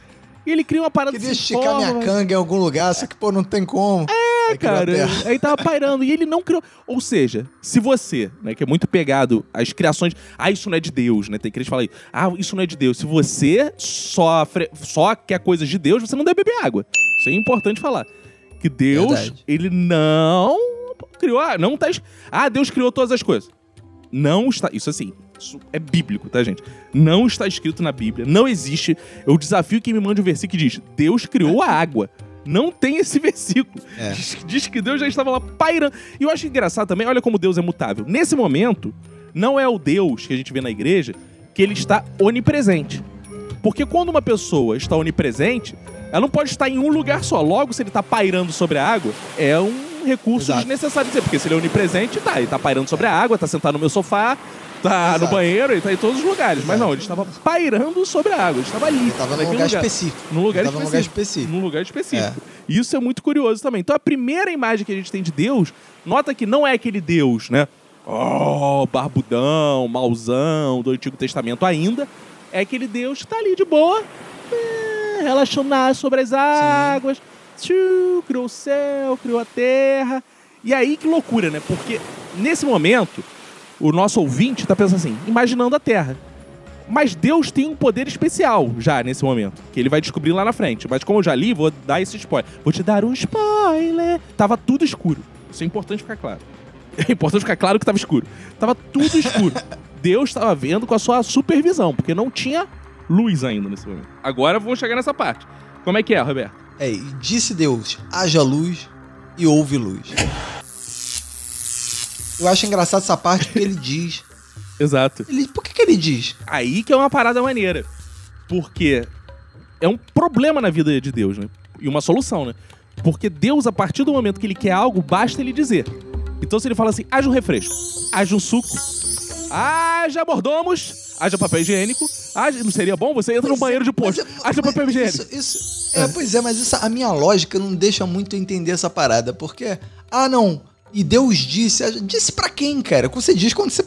E ele cria uma parada Queria sem esticar minha canga em algum lugar, só que, pô, não tem como. É, cara. Aí tava pairando. E ele não criou. Ou seja, se você, né, que é muito pegado às criações. Ah, isso não é de Deus, né? Tem crente que fala aí. Ah, isso não é de Deus. Se você só, fre- só quer coisas de Deus, você não deve beber água. Isso é importante falar. Que Deus, Verdade. ele não criou. Ah, não tá. Ah, Deus criou todas as coisas. Não está. Isso assim. Isso é bíblico, tá, gente? Não está escrito na Bíblia. Não existe. Eu desafio quem me mande um versículo que diz: Deus criou a água. Não tem esse <laughs> versículo. É. Diz, diz que Deus já estava lá pairando. E eu acho engraçado também, olha como Deus é mutável. Nesse momento, não é o Deus que a gente vê na igreja que ele está onipresente. Porque quando uma pessoa está onipresente, ela não pode estar em um lugar só. Logo, se ele está pairando sobre a água, é um recurso Exato. desnecessário de. Porque se ele é onipresente, tá, ele tá pairando sobre a água, tá sentado no meu sofá, tá no Exato. banheiro, ele tá em todos os lugares. Mas Exato. não, ele estava pairando sobre a água, ele estava ali. Ele tava num lugar, específico. Num lugar tava num lugar específico. específico. Num lugar específico. Isso é muito curioso também. Então a primeira imagem que a gente tem de Deus, nota que não é aquele Deus, né? Oh, barbudão, mauzão do Antigo Testamento ainda. É aquele Deus que tá ali de boa, é, relaxando sobre as águas. Tchiu, criou o céu, criou a terra. E aí que loucura, né? Porque nesse momento, o nosso ouvinte tá pensando assim, imaginando a terra. Mas Deus tem um poder especial já nesse momento, que ele vai descobrir lá na frente. Mas como eu já li, vou dar esse spoiler. Vou te dar um spoiler. Tava tudo escuro. Isso é importante ficar claro. <laughs> É importante ficar claro que tava escuro. Tava tudo escuro. <laughs> Deus estava vendo com a sua supervisão, porque não tinha luz ainda nesse momento. Agora vamos chegar nessa parte. Como é que é, Roberto? É, e disse Deus: haja luz e houve luz. Eu acho engraçado essa parte porque ele diz. <laughs> Exato. Ele, por que, que ele diz? Aí que é uma parada maneira. Porque é um problema na vida de Deus, né? E uma solução, né? Porque Deus, a partir do momento que ele quer algo, basta ele dizer. Então, se ele fala assim, haja um refresco, haja um suco, haja mordomos, haja papel higiênico, haja... não seria bom? Você entra no é, banheiro de posto, mas- haja mas papel higiênico. Isso, isso- é, pois é, mas isso, a minha lógica não deixa muito entender essa parada, porque, ah, não, e Deus disse, disse pra quem, cara? Você diz quando você.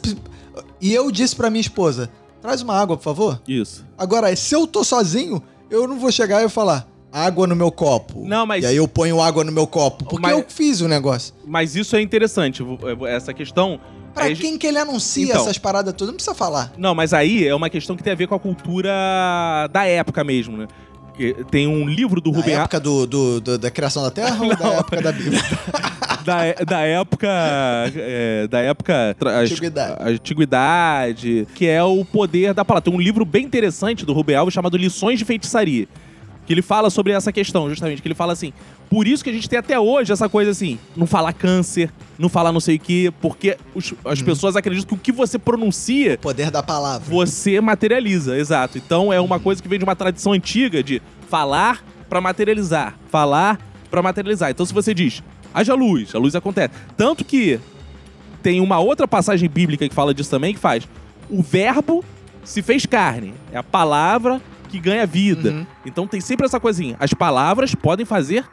E eu disse pra minha esposa, traz uma água, por favor. Isso. Agora, se eu tô sozinho, eu não vou chegar e falar, água no meu copo. Não, mas- E aí eu ponho água no meu copo, porque Mas- eu fiz o negócio. Mas isso é interessante, essa questão... Pra aí- quem que ele anuncia Então. essas paradas todas, não precisa falar. Não, mas aí é uma questão que tem a ver com a cultura da época mesmo, né? Tem um livro do Da Rubem época do, do- do- da criação da Terra <laughs> ou da época da Bíblia? <laughs> da, da época é, da época Antiguidade. a antiguidade que é o poder da palavra tem um livro bem interessante do Rubem Alves chamado Lições de Feitiçaria que ele fala sobre essa questão justamente que ele fala assim por isso que a gente tem até hoje essa coisa assim não falar câncer não falar não sei o que porque os- as Uhum. pessoas acreditam que o que você pronuncia Poder da palavra. você materializa, exato. Então é uma coisa que vem de uma tradição antiga de falar pra materializar, falar pra materializar. Então se você diz, haja luz, a luz acontece. Tanto que tem uma outra passagem bíblica que fala disso também, que faz o verbo se fez carne, é a palavra que ganha vida. Uhum. Então tem sempre essa coisinha. As palavras podem fazer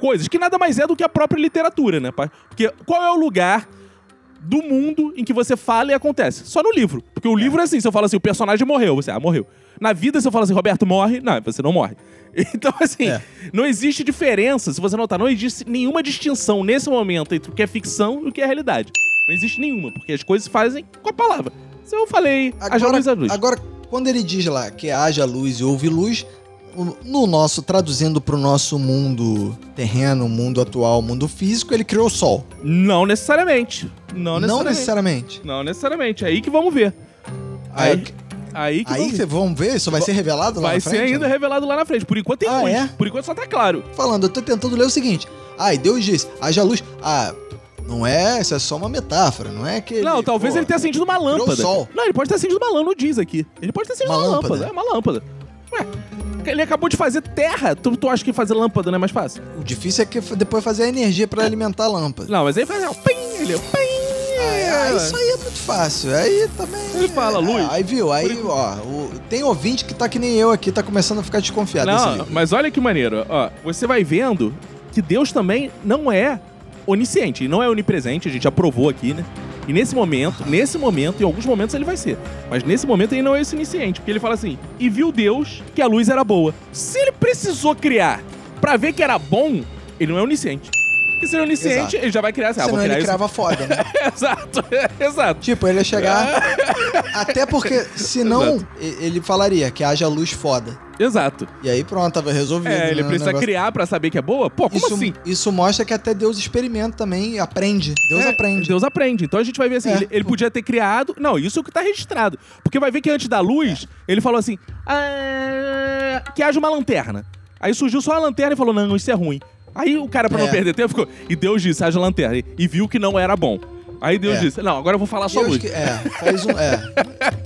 coisas que nada mais é do que a própria literatura, né? Porque qual é o lugar do mundo em que você fala e acontece? Só no livro. Porque o livro é assim, se eu falo assim, o personagem morreu, você, ah, morreu. Na vida, se eu falo assim, Roberto morre, não, você não morre. <laughs> Então, assim, É. não existe diferença, se você notar, não existe nenhuma distinção nesse momento entre o que é ficção e o que é realidade. Não existe nenhuma, porque as coisas se fazem com a palavra. Se eu falei, haja luz, haja luz. agora, quando ele diz lá que haja luz e houve luz, o- no nosso, traduzindo pro nosso mundo terreno, mundo atual, mundo físico, ele criou o sol. Não necessariamente. Não necessariamente. Não necessariamente. Não necessariamente. É aí que vamos ver. Aí, Aí, aí que aí vamos ver. vamos ver, isso vai ser revelado lá Vai na ser frente? ainda né? revelado lá na frente. Por enquanto tem Ah, luz. é? Por enquanto só tá claro. Falando, eu tô tentando ler o seguinte. E Deus disse, haja luz. Ah, não é, isso é só uma metáfora, não é que Não, talvez pô, ele tenha acendido uma lâmpada. sol. Não, ele pode ter acendido uma lâmpada, não diz aqui. Ele pode ter acendido Uma uma, lâmpada. lâmpada. É uma lâmpada. Ué, ele acabou de fazer terra. Tu, tu acha que fazer lâmpada não é mais fácil? O difícil é que depois fazer a energia pra alimentar a lâmpada. Não, mas aí faz pim, ele, pim. Ah, isso aí é muito fácil. Aí também. Ele fala, é, luz. Aí viu, aí, ó, o- tem ouvinte que tá que nem eu aqui, tá começando a ficar desconfiado Não, mas olha que maneiro. Ó, você vai vendo que Deus também não é onisciente, não é onipresente, a gente já provou aqui, né? E nesse momento, nesse momento, em alguns momentos ele vai ser. Mas nesse momento ele não é esse onisciente, porque ele fala assim: "E viu Deus que a luz era boa". Se ele precisou criar pra ver que era bom, ele não é onisciente. Porque se ele é onisciente, Exato. ele já vai criar assim, ah, vou Senão criar ele isso. crava foda, né? <laughs> exato, <laughs> exato. tipo, ele ia chegar. <laughs> Até porque, senão, Exato. e- ele falaria que haja luz foda. Exato. E aí pronto, tava resolvido. É, ele né, o precisa negócio. criar pra saber que é boa? Pô, como Isso, assim? isso mostra que até Deus experimenta também, aprende. Deus É, aprende. Deus aprende. Então a gente vai ver assim, É. ele, ele podia ter criado. Não, isso é o que tá registrado. Porque vai ver que antes da luz, ele falou assim: "Ah, que haja uma lanterna. Aí surgiu só a lanterna e falou: não, isso é ruim. Aí o cara, pra não É. perder tempo, ficou. E Deus disse: haja lanterna. E- E viu que não era bom. Aí Deus É. disse: não, agora eu vou falar só luz. que- é, faz um. É.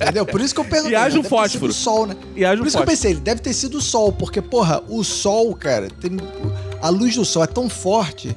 Entendeu? Por isso que eu perguntei. E haja um ter fósforo. sol, né? E haja Por um isso que eu fósforo. pensei, ele deve ter sido o sol, porque, porra, o sol, cara, tem- a luz do sol é tão forte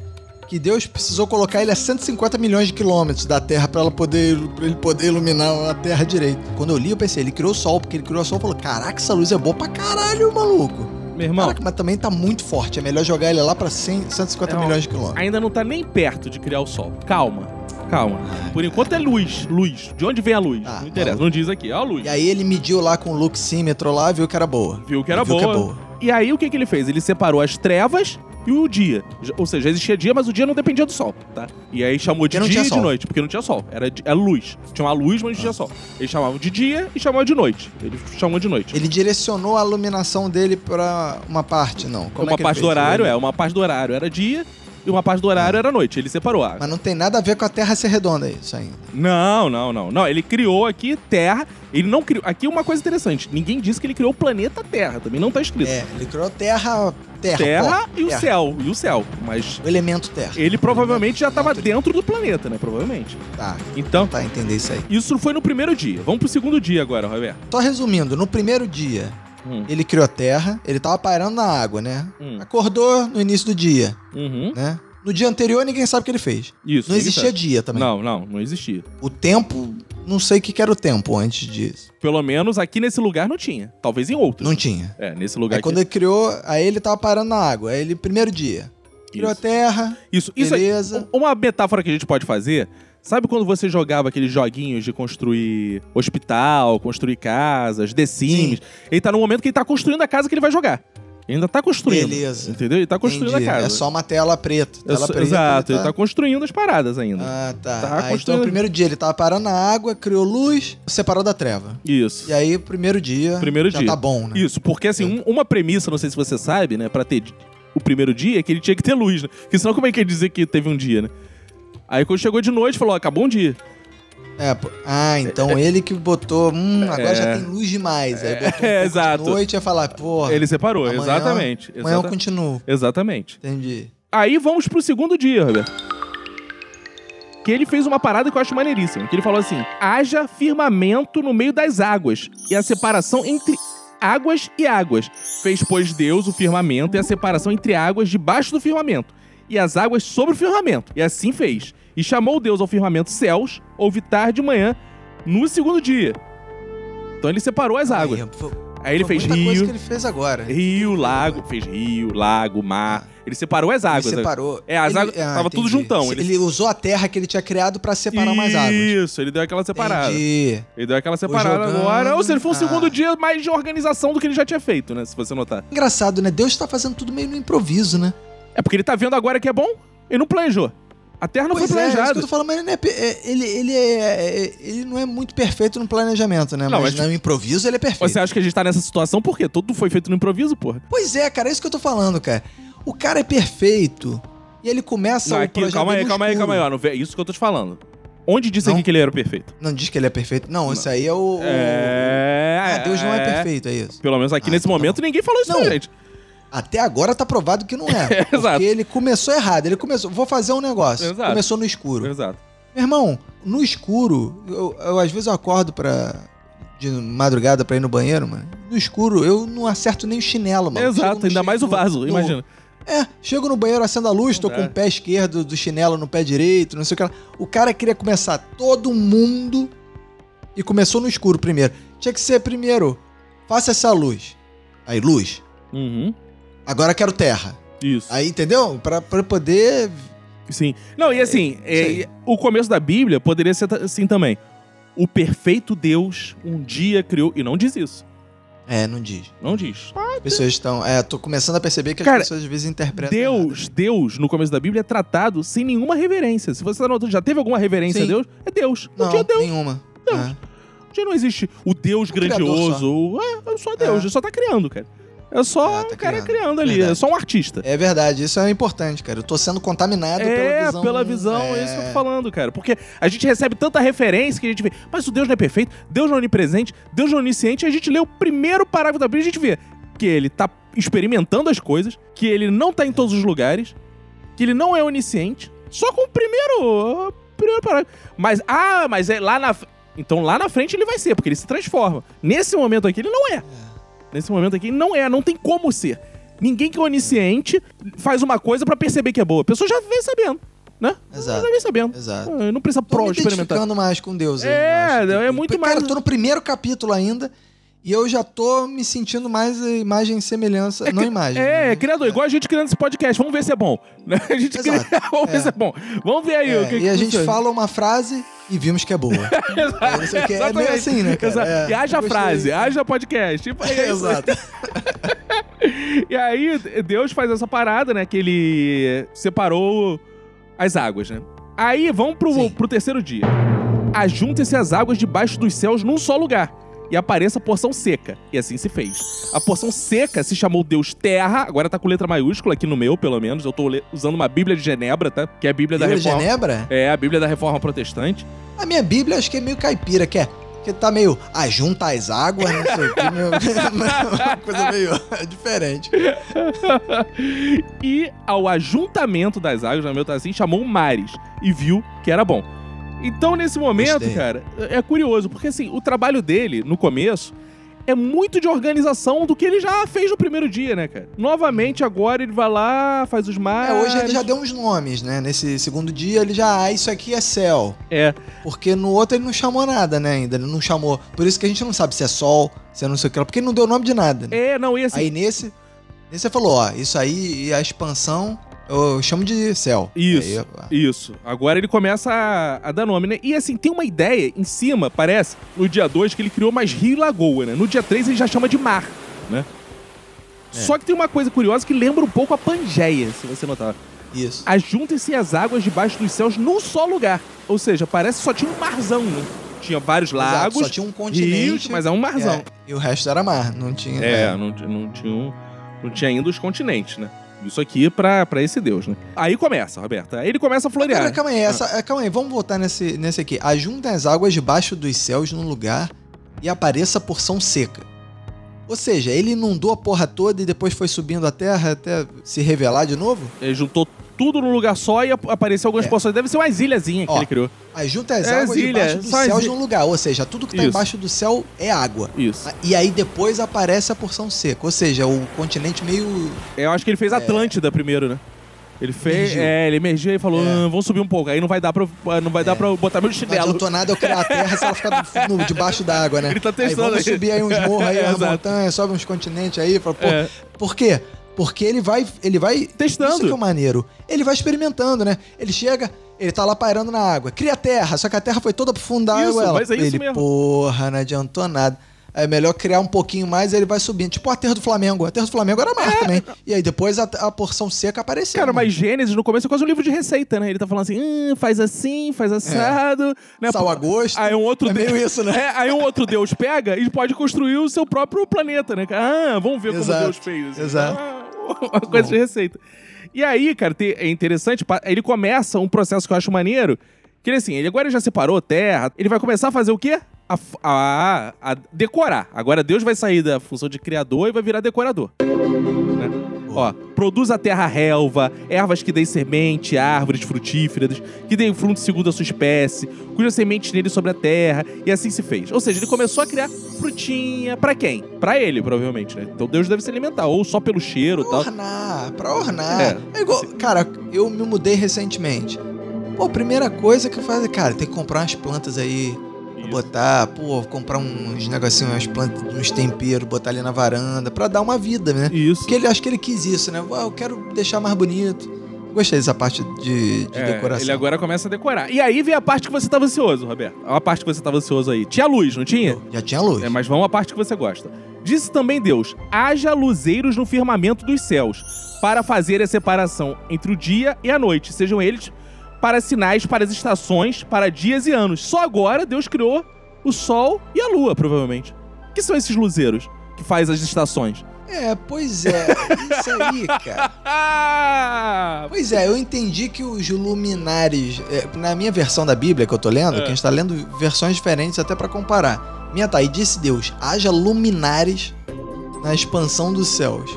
que Deus precisou colocar ele a 150 milhões de quilômetros da Terra pra, ela poder, pra ele poder iluminar a Terra direito. Quando eu li, eu pensei, ele criou o sol, porque ele criou o sol e falou: caraca, essa luz é boa pra caralho, maluco. Meu irmão, Caraca, mas também tá muito forte. É melhor jogar ele lá pra 100, 150 Não, milhões de quilômetros. ainda não tá nem perto de criar o sol. Calma. Calma. Por enquanto é luz. Luz. De onde vem a luz? Ah, não interessa. Não diz aqui. É a luz. E aí ele mediu lá com o luxímetro lá, viu que era boa. Viu que era Viu boa. que é boa. E aí o que, que ele fez? Ele separou as trevas e o dia. Ou seja, existia dia, mas o dia não dependia do sol, tá? E aí chamou de dia e de sol. noite, porque não tinha sol. Era, era luz. Tinha uma luz, mas não tinha sol. Eles chamavam de dia e chamavam de noite. Ele chamou de noite. Ele direcionou a iluminação dele pra uma parte, não. Como uma é que ele parte fez? do horário, Ele- é, uma parte do horário era dia e uma parte do horário era noite. Ele separou. Ah, Mas não tem nada a ver com a Terra ser redonda isso ainda. Não, não, não. Não, ele criou aqui Terra. Ele não criou. Aqui uma coisa interessante. Ninguém disse que ele criou o planeta Terra. Também não tá escrito. É, ele criou Terra, Terra, Terra pó, e o terra. céu. E o céu. Mas O elemento Terra. ele provavelmente já tava Elemento de- dentro do planeta, né? Provavelmente. Tá, Então, tá, entender isso aí. isso foi no primeiro dia. Vamos pro segundo dia agora, Roberto. Só resumindo, no primeiro dia, Hum. ele criou a Terra, ele tava parando na água, né? Hum. Acordou no início do dia, Uhum. né? No dia anterior, ninguém sabe o que ele fez. Isso. Não existia sabe. dia também. Não, não, não existia. O tempo, não sei o que era o tempo antes disso. Pelo menos aqui nesse lugar não tinha. Talvez em outros. Não tinha. É, nesse lugar Aí aqui. quando ele criou, aí ele tava parando na água. Aí ele, primeiro dia, criou a Isso. Terra, Isso, isso aí- beleza. Uma metáfora que a gente pode fazer. Sabe quando você jogava aqueles joguinhos de construir hospital, construir casas, The Sims? Sim. Ele tá no momento que ele tá construindo a casa que ele vai jogar. Ele ainda tá construindo. Beleza. Entendeu? Ele tá construindo Entendi. a casa. É só uma tela preta. É Tela preta Exato, ele ele tá construindo as paradas ainda. Ah, tá. Tá Ah, então, construindo- o primeiro dia ele tava parando na água, criou luz, separou da treva. Isso. E aí, o primeiro dia. Primeiro já dia. tá bom, né? Isso, porque assim, um- uma premissa, não sei se você sabe, né, pra ter o primeiro dia é que ele tinha que ter luz, né? Porque senão como é que ia dizer que teve um dia, né? Aí quando chegou de noite, falou, acabou um dia. É. Ah, então ele que botou. Hum, agora É. já tem luz demais. Aí botou um <laughs> É, exato. de noite ia falar, porra. Ele separou, amanhã- exatamente. Amanhã eu exata- continuo. Exatamente. Entendi. Aí vamos pro segundo dia, Roberto. Que ele fez uma parada que eu acho maneiríssima. Que ele falou assim: haja firmamento no meio das águas e a separação entre águas e águas. Fez, pois, Deus o firmamento e a separação entre águas debaixo do firmamento e as águas sobre o firmamento. E assim fez. E chamou Deus ao firmamento céus, houve tarde de manhã, no segundo dia. Então ele separou as águas. Aí, foi- Aí ele fez rio, que ele fez agora. rio, lago, fez rio, lago, mar. Ele separou as águas. Ele separou. É, as Ele- águas- tava tudo juntão, Ele... ele- usou a terra que ele tinha criado pra separar mais águas. Isso, ele deu aquela separada. Entendi. Ele deu aquela separada jogando. agora. Ou seja, foi um Ah. segundo dia mais de organização do que ele já tinha feito, né? Se você notar. Engraçado, né? Deus tá fazendo tudo meio no improviso, né? É porque ele tá vendo agora que é bom. Ele não planejou. A Terra não pois foi é, é isso que planejada. eu tô falando, mas ele não é, é- ele, ele, é, é- ele não é muito perfeito no planejamento, né? Não, mas, mas- no improviso ele é perfeito. Você acha que a gente tá nessa situação por quê? Tudo foi feito no improviso, porra. Pois é, cara, é isso que eu tô falando, cara. O cara é perfeito e ele começa Não, o aqui, projeto calma aí, calma aí, calma aí. não vê- Isso que eu tô te falando. Onde disse Não? aqui que ele era perfeito? Não diz que ele é perfeito. Não, isso aí é o... o- É. Ah, Deus não é perfeito, é isso. Pelo menos aqui Ah, nesse então tá momento ninguém falou isso Não. gente. Até agora tá provado que não <laughs> é. porque Exato. ele começou errado. Ele começou... Vou fazer um negócio. Exato. Começou no escuro. Exato. Meu irmão, no escuro, eu, eu, às vezes eu acordo pra. de madrugada pra ir no banheiro, mano. No escuro, eu não acerto nem o chinelo, mano. Exato, ainda mais o vaso, no- imagina. É, chego no banheiro, acendo a luz, tô com dá. o pé esquerdo do chinelo no pé direito, não sei o que lá. O cara queria começar todo mundo e começou no escuro primeiro. Tinha que ser primeiro, faça essa luz. Aí, luz. Uhum. Agora quero terra. Isso. Aí, entendeu? Pra, pra poder. Sim. Não, e assim, é, aí. o começo da Bíblia poderia ser assim também. O perfeito Deus um dia criou. E não diz isso. É, não diz. Não diz. As pessoas estão. É, tô começando a perceber que Cara, as pessoas às vezes interpretam. errado. Deus, Deus, no começo da Bíblia, é tratado sem nenhuma reverência. Se você tá notando, já teve alguma reverência Sim. a Deus? É Deus. Um Não, dia é Deus. nenhuma. Deus. É. Um dia não existe o Deus criador grandioso. É, é só Deus. É. Ele só tá criando, cara. É só É, tá o cara criando. criando ali. Verdade. É só um artista. É verdade, isso é importante, cara. Eu tô sendo contaminado pela É, visão. pela visão, é isso que eu tô falando, cara. Porque a gente recebe tanta referência que a gente vê, mas o Deus não é perfeito, Deus não é onipresente, Deus não é onisciente, e a gente lê o primeiro parágrafo da Bíblia e a gente vê que ele tá experimentando as coisas, que ele não tá em todos os lugares, que ele não é onisciente, só com o primeiro, primeiro parágrafo. Mas, ah, mas é lá na... Então lá na frente ele vai ser, porque ele se transforma. Nesse momento aqui ele não é. Nesse momento aqui não é, não tem como ser. Ninguém que é onisciente faz uma coisa pra perceber que é boa. A pessoa já vem sabendo, né? Exato. Já vem sabendo. Exato. Ah, Não precisa pro me experimentar. mais com Deus. eu É, é muito Cara, mais- eu tô no primeiro capítulo ainda e eu já tô me sentindo mais imagem e semelhança. não imagem. É, né? criador, igual a gente criando esse podcast. Vamos ver se é bom. <laughs> A gente Exato. cria- <laughs> Vamos ver É. se é bom. Vamos ver aí É, o que e que a gente fala uma frase e vimos que é boa. <laughs> É, não sei o que, é meio assim, né, cara? Exato. É, e haja frase, haja podcast. Tipo, é. Exato. E aí, Deus faz essa parada, né? Que ele separou as águas, né? Aí, vamos pro, Sim. pro terceiro dia. Ajuntem-se as águas debaixo dos céus num só lugar. E apareça a porção seca. E assim se fez. A porção seca se chamou Deus Terra, agora tá com letra maiúscula aqui no meu, pelo menos. Eu tô usando uma Bíblia de Genebra, tá? Que é a Bíblia, Bíblia da Reforma. de Genebra? É, a Bíblia da Reforma Protestante. A minha Bíblia acho que é meio caipira, que é. Que tá meio. Ah, junta as águas, não sei o que. Meio, <laughs> uma coisa meio <laughs> diferente. e ao ajuntamento das águas, no meu tá assim, chamou mares e viu que era bom. Então, nesse momento, Gostei. cara, é curioso, porque assim, o trabalho dele, no começo, é muito de organização do que ele já fez no primeiro dia, né, cara? Novamente, agora ele vai lá, faz os É, mares. hoje ele já deu uns nomes, né? Nesse segundo dia ele já. Ah, isso aqui é céu. É, Porque no outro ele não chamou nada, né? Ainda. Ele não chamou. Por isso que a gente não sabe se é sol, se é não sei o que lá. Porque ele não deu nome de nada. Né? é, não, e assim, Aí nesse. Nesse você falou, ó, isso aí e a expansão eu chamo de céu. Isso. Aí, Isso. Agora ele começa a, a dar nome, né? E assim, tem uma ideia em cima, parece, no dia 2, que ele criou mais rio e lagoa, né? No dia 3 ele já chama de mar, né? É. Só que tem uma coisa curiosa que lembra um pouco a Pangeia, se você notar. Isso. Ajuntem-se as águas debaixo dos céus num só lugar. Ou seja, parece que só tinha um marzão, né? Tinha vários Exato, lagos, só tinha um continente. rios, mas é um marzão. É, e o resto era mar, não tinha. É, não, não, tinha não tinha ainda os continentes, né? Isso aqui pra, pra esse deus, né? Aí começa, Roberto. Aí ele começa a florear. Agora, calma aí, essa, é, calma aí, vamos voltar nesse, nesse aqui. Ajuntem as águas debaixo dos céus num lugar e apareça a porção seca. Ou seja, ele inundou a porra toda e depois foi subindo a terra até se revelar de novo? Ele juntou tudo num lugar só e ap- apareceu algumas É. porções. Deve ser umas ilhazinhas que Ó, ele criou. Ajunta as É, águas as ilhas, debaixo as céus il- num lugar. Ou seja, tudo que tá Isso. embaixo do céu é água. Isso. E aí depois aparece a porção seca. Ou seja, o continente meio. Eu acho que ele fez Atlântida primeiro, né? Ele fez. Emergiu. É, ele emergiu e falou: É. "Ah, vamos subir um pouco. Aí não vai dar pra, não vai dar É. pra eu botar meu Não chinelo. adiantou nada eu criar a terra se ela ficar no- no- <laughs> debaixo da água, né? Ele tá aí testando vamos aí. subir aí uns morros aí, <laughs> É, umas montanhas, sobe uns continentes aí. Fala, pô, É. Por quê? Porque ele vai. Ele vai. Testando. Isso que é o maneiro. Ele vai experimentando, né? Ele chega, ele tá lá pairando na água. Cria terra, só que a terra foi toda pro fundo da água. Ela, mas é isso ele, mesmo. porra, não adiantou nada. É melhor criar um pouquinho mais, ele vai subindo. Tipo a terra do Flamengo. A terra do Flamengo era mar também. E aí depois a, a porção seca apareceu. É. Cara, mano. mas Gênesis no começo é quase um livro de receita, né? Ele tá falando assim: hum, faz assim, faz assado. Né? Sal a gosto. Aí um outro É meio isso, né? <laughs> É, aí um outro Deus pega e pode construir o seu próprio planeta, né? Ah, vamos ver como Exato, Deus fez. assim. exato. Ah, <laughs> uma coisa Bom. de receita. E aí, cara, te- é interessante, ele começa um processo que eu acho maneiro, que ele assim, ele agora já separou terra, ele vai começar a fazer o quê? A, a- a decorar. Agora Deus vai sair da função de criador e vai virar decorador. né? Ó, produz a terra relva, ervas que deem semente, árvores frutíferas, que deem frutos segundo a sua espécie, cuja semente nele sobre a terra, e assim se fez. Ou seja, ele começou a criar frutinha pra quem? Pra ele, provavelmente, né? Então Deus deve se alimentar, ou só pelo cheiro e Pra tal. ornar, pra ornar. É. É. igual, cara, eu me mudei recentemente. Pô, a primeira coisa que eu falei, cara, tem que comprar umas plantas aí botar, pô, comprar uns negocinhos, umas plantas, uns temperos, botar ali na varanda, pra dar uma vida, né? Isso. Porque ele acho que ele quis isso, né? Eu quero deixar mais bonito. Gostei dessa parte de, de É, decoração. Ele agora começa a decorar. E aí vem a parte que você tava ansioso, Roberto. A parte que você tava ansioso aí. Tinha luz, não tinha? Já tinha luz. É, mas vamos à parte que você gosta. Disse também Deus: haja luzeiros no firmamento dos céus, para fazer a separação entre o dia e a noite, sejam eles para sinais para as estações, para dias e anos. Só agora Deus criou o sol e a lua, provavelmente. Que são esses luzeiros que faz as estações? É, pois é. Isso aí, cara. <laughs> Pois é, eu entendi que os luminares. é, na minha versão da Bíblia que eu tô lendo, É. que a gente tá lendo versões diferentes até pra comparar. Minha tá, e disse Deus: haja luminares na expansão dos céus.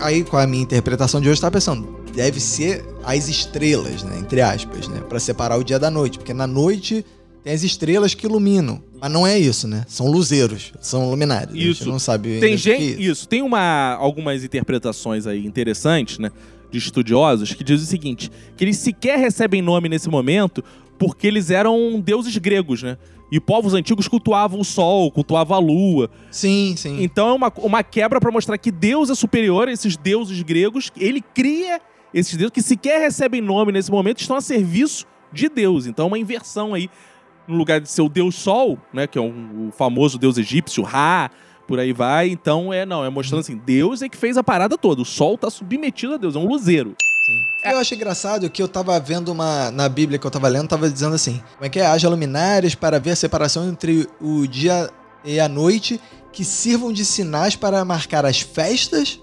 Aí, com a minha interpretação de hoje, eu tava pensando, deve ser as estrelas, né? Entre aspas, né? Pra separar o dia da noite. Porque na noite tem as estrelas que iluminam. Mas não é isso, né? São luzeiros, são luminares. A Isso. gente não sabe. Tem o que gente. é isso. Isso. Tem uma, algumas interpretações aí interessantes, né? De estudiosos, que diz o seguinte: que eles sequer recebem nome nesse momento porque eles eram deuses gregos, né? E povos antigos cultuavam o sol, cultuavam a lua. Sim, sim. Então é uma, uma quebra pra mostrar que Deus é superior a esses deuses gregos. Ele cria esses deuses que sequer recebem nome nesse momento estão a serviço de Deus. Então é uma inversão aí. No lugar de ser o Deus Sol, né? Que é um- o famoso deus egípcio, Ra, por aí vai. Então é não, é mostrando assim, Deus é que fez a parada toda. O Sol tá submetido a Deus, é um luzeiro. Sim. Eu acho engraçado que eu tava vendo uma. Na Bíblia que eu tava lendo, tava dizendo assim: como é que é? Haja luminares para ver a separação entre o dia e à noite que sirvam de sinais para marcar as festas,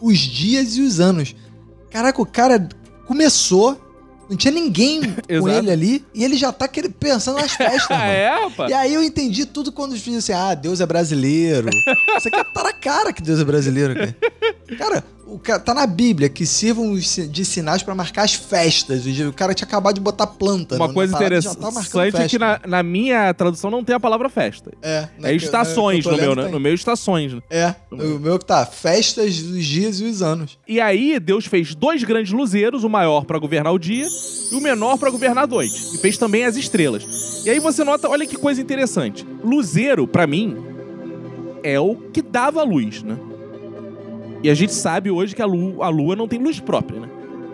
os dias e os anos. Caraca, o cara começou, não tinha ninguém <laughs> com ele ali, e ele já tá quer- pensando nas <laughs> festas, mano. é, rapaz? E aí eu entendi tudo quando os filhos assim, ah, Deus é brasileiro. Isso aqui tá na cara que Deus é brasileiro, cara. Cara, o cara tá na Bíblia que sirvam de sinais pra marcar as festas. O cara tinha acabado de botar planta. Uma na coisa tá interessante é que na, na minha tradução não tem a palavra festa. É, É estações no meu, né? No meu, estações. né? É, o meu que tá, festas dos dias e os anos. E aí, Deus fez dois grandes luzeiros, o maior para governar o dia e o menor para governar a noite. E fez também as estrelas. E aí você nota, olha que coisa interessante. Luzeiro, pra mim, é o que dava luz, né? E a gente sabe hoje que a lua, a lua não tem luz própria, né?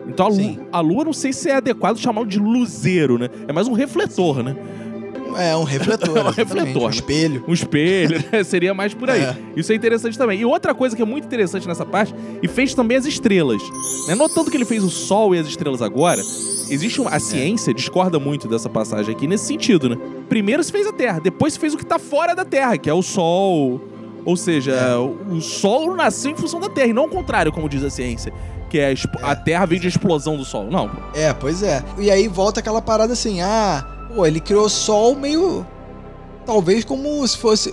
Então a, lu- Sim. a lua não sei se é adequado chamar de luzeiro, né? É mais um refletor, né? É, um refletor. <laughs> É um refletor, Um né? espelho. um espelho, né? <laughs> seria mais por aí. É. Isso é interessante também. E outra coisa que é muito interessante nessa parte, e fez também as estrelas. Né? Notando que ele fez o Sol e as estrelas agora, existe uma, a ciência discorda muito dessa passagem aqui nesse sentido, né? Primeiro se fez a Terra, depois se fez o que tá fora da Terra, que é o Sol. Ou seja, É. o Sol nasceu em função da Terra, e não o contrário, como diz a ciência. Que é a, expo- a Terra veio de explosão do Sol. Não. É, pois é. E aí volta aquela parada assim, ah, pô, ele criou o sol meio. Talvez como se fosse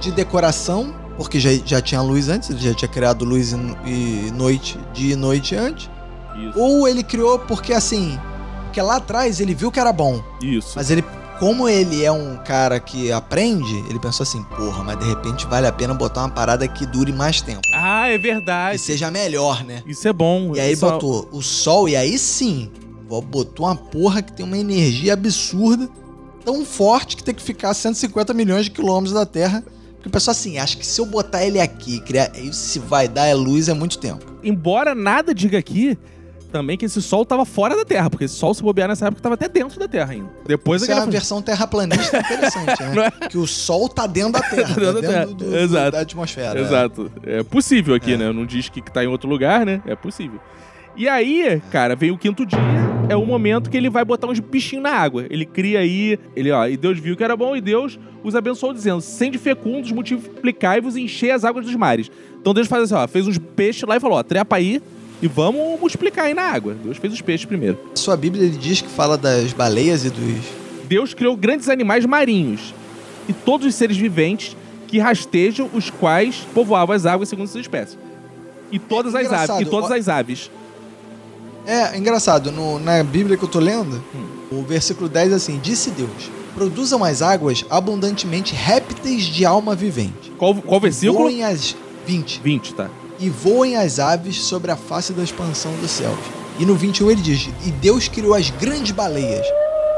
de decoração, porque já, já tinha luz antes, ele já tinha criado luz e, e noite, dia e noite antes. Isso. Ou ele criou porque assim, porque lá atrás ele viu que era bom, Isso. mas ele, como ele é um cara que aprende, ele pensou assim, porra, mas de repente vale a pena botar uma parada que dure mais tempo. Ah, é Que verdade. seja melhor, né? Isso é bom. E aí Só- botou o sol, e aí sim, botou uma porra que tem uma energia absurda, tão forte que tem que ficar a 150 milhões de quilômetros da Terra. Porque o pessoal assim, acha que se eu botar ele aqui, criar, isso se vai dar é luz é muito tempo. embora nada diga aqui também que esse sol tava fora da Terra, porque esse sol se bobear nessa época tava até dentro da Terra ainda. Depois Isso é que uma ela versão terraplanista interessante, né? <laughs> Que o Sol tá dentro da Terra, <laughs> Dentro tá da dentro do- do- exato. da atmosfera. Exato. É possível aqui, É. né? Não diz que tá em outro lugar, né? É possível. E aí, cara, vem o quinto dia, é o momento que ele vai botar uns bichinhos na água. Ele cria aí, ele, ó, e Deus viu que era bom, e Deus os abençoou, dizendo: sende fecundos, multiplicai-vos e enchei as águas dos mares. Então Deus faz assim, ó, fez uns peixes lá e falou: ó, trepa aí e vamos multiplicar aí na água. Deus fez os peixes primeiro. A sua Bíblia ele diz que fala das baleias e dos. Deus criou grandes animais marinhos e todos os seres viventes que rastejam, os quais povoavam as águas segundo suas espécies. E todas as aves. E todas ó- as aves. É, engraçado, no- na Bíblia que eu tô lendo, Hum. o versículo 10 é assim: Disse Deus: Produzam as águas abundantemente répteis de alma vivente. Qual, qual versículo? Voem as 20. 20, tá. E voem as aves sobre a face da expansão dos céus. E no 21 ele diz: E Deus criou as grandes baleias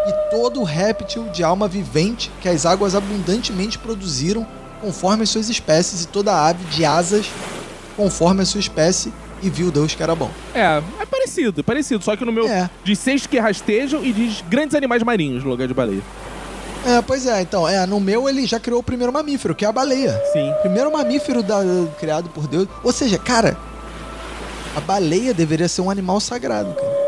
e todo réptil de alma vivente que as águas abundantemente produziram, conforme as suas espécies, e toda ave de asas, conforme a sua espécie, e viu Deus que era bom. É, é parecido, é parecido. Só que no meu É. diz seis que rastejam e diz grandes animais marinhos no lugar de baleia. É, pois é, então, é, no meu ele já criou o primeiro mamífero, que é a baleia. Sim. Primeiro mamífero da- criado por Deus. Ou seja, cara, a baleia deveria ser um animal sagrado, cara.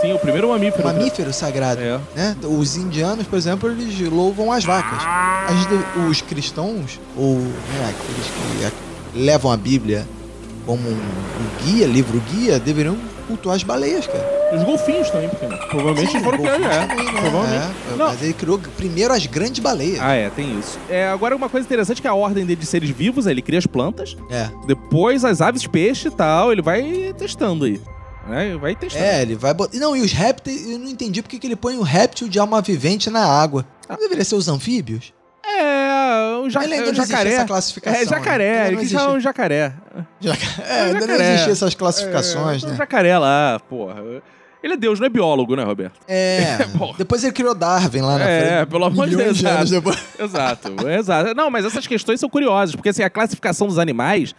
Sim, o primeiro mamífero. mamífero sagrado. É. Né? Os indianos, por exemplo, eles louvam as vacas. A gente- os cristãos, ou né, aqueles que levam a Bíblia como um, um guia, livro guia, deveriam cultuar as baleias, cara. Os golfinhos também, porque não. Provavelmente Sim, foram criados. É, também, né? provavelmente. É, Não. Mas ele criou primeiro as grandes baleias. Ah, é, tem isso. É, agora, uma coisa interessante é que a ordem dele de seres vivos, ele cria as plantas, É. depois as aves, peixe e tal, ele vai testando aí. Né? Vai testando. É, ele vai botar. Não, e os répteis, eu não entendi porque que ele põe o réptil de alma vivente na água. Não deveria ser os anfíbios? É, o, ja o não jacaré. essa classificação. É, jacaré, né? ele Ainda não quis chamar um jacaré. Jaca- É, ainda não jacaré. existiam essas classificações, é, um né? jacaré lá, porra. Ele é Deus, não é biólogo, né, Roberto? É. <laughs> Porra. Depois ele criou Darwin lá na É, frente. pelo amor de Deus, anos exato. depois. <laughs> Exato, exato. Não, mas essas questões são curiosas, porque assim, a classificação dos animais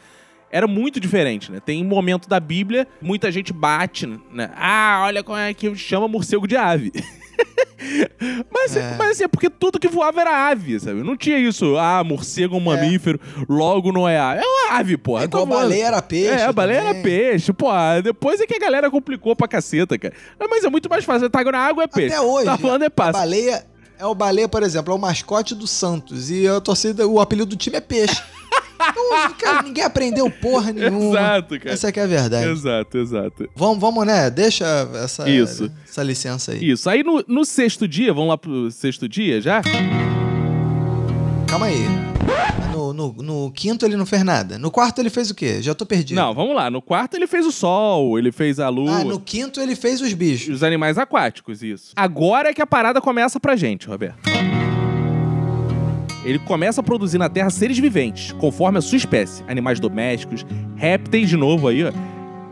era muito diferente, né? Tem um momento da Bíblia, muita gente bate, né? Ah, olha como é que chama morcego de ave. <laughs> <laughs> mas, É. mas assim, é porque tudo que voava era ave, sabe? Não tinha isso, ah, morcego é um mamífero, logo não é ave. É uma ave, porra. É igual Tá voando. baleia era peixe. É, a baleia era também. peixe, pô. Depois é que a galera complicou pra caceta, cara. Mas é muito mais fácil. Tá na água é peixe. Até hoje. Tá falando é A pássaro. baleia. É o baleia, por exemplo, é o mascote do Santos. E a torcida, o apelido do time é peixe. Então, cara, ninguém aprendeu porra nenhuma. Exato, cara. Essa é que é a verdade. Exato, exato. Vamos, vamos, né? Deixa essa, Isso. essa licença aí. Isso. Aí no, no sexto dia, vamos lá pro sexto dia já? Calma aí. No, no, no quinto ele não fez nada. No quarto ele fez o quê? Já tô perdido. Não, vamos lá. No quarto ele fez o sol, ele fez a lua. Ah, no quinto ele fez os bichos. Os animais aquáticos, isso. Agora é que a parada começa pra gente, Roberto. Ele começa a produzir na Terra seres viventes, conforme a sua espécie. Animais domésticos, répteis de novo aí, ó.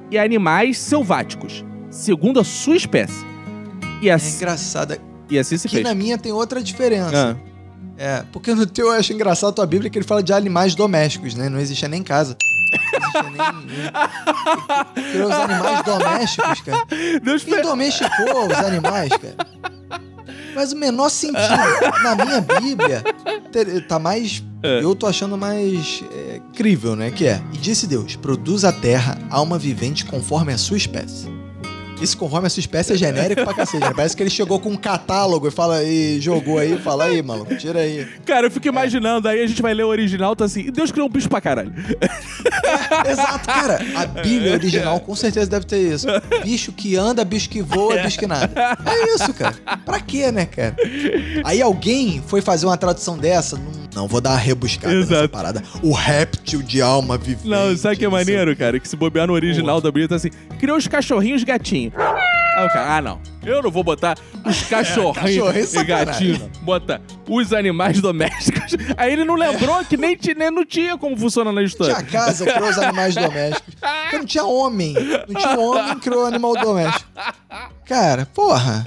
E animais selváticos, segundo a sua espécie. E É assim, engraçado. e assim se Aqui fez. na minha tem outra diferença. Ah, É, porque no teu eu acho engraçado a tua Bíblia que ele fala de animais domésticos, né? Não existia nem casa. Não existia nem. Criou <laughs> os animais domésticos, cara. Deus Quem domesticou os animais, cara? Faz o menor sentido. Na minha Bíblia, tá mais. É. Eu tô achando mais é, crível, né? Que é. E disse Deus: produz a terra alma vivente conforme a sua espécie. Esse conforme a sua espécie é genérico pra cacete. né? Parece que ele chegou com um catálogo e fala e jogou aí, fala aí, maluco, tira aí. Cara, eu fico imaginando, aí a gente vai ler o original, tá assim, Deus criou um bicho pra caralho. Exato, cara. A Bíblia original com certeza deve ter isso. Bicho que anda, bicho que voa, bicho que nada. É isso, cara. Pra quê, né, cara? Aí alguém foi fazer uma tradução dessa. Não, não vou dar uma rebuscada nessa Exato. parada. O réptil de alma vivente. Não, sabe que é maneiro, cara? Que se bobear no original da Bíblia, tá assim, criou os cachorrinhos gatinhos. Aí o cara, ah, não. Eu não vou botar os <laughs> cachorrinhos cachorrinho é e. Bota os animais domésticos. <laughs> Aí ele não lembrou que nem, ti- nem não tinha como funciona na Tinha história. casa, criou os animais domésticos. Porque não tinha homem. Não tinha homem, criou animal doméstico. Cara, porra.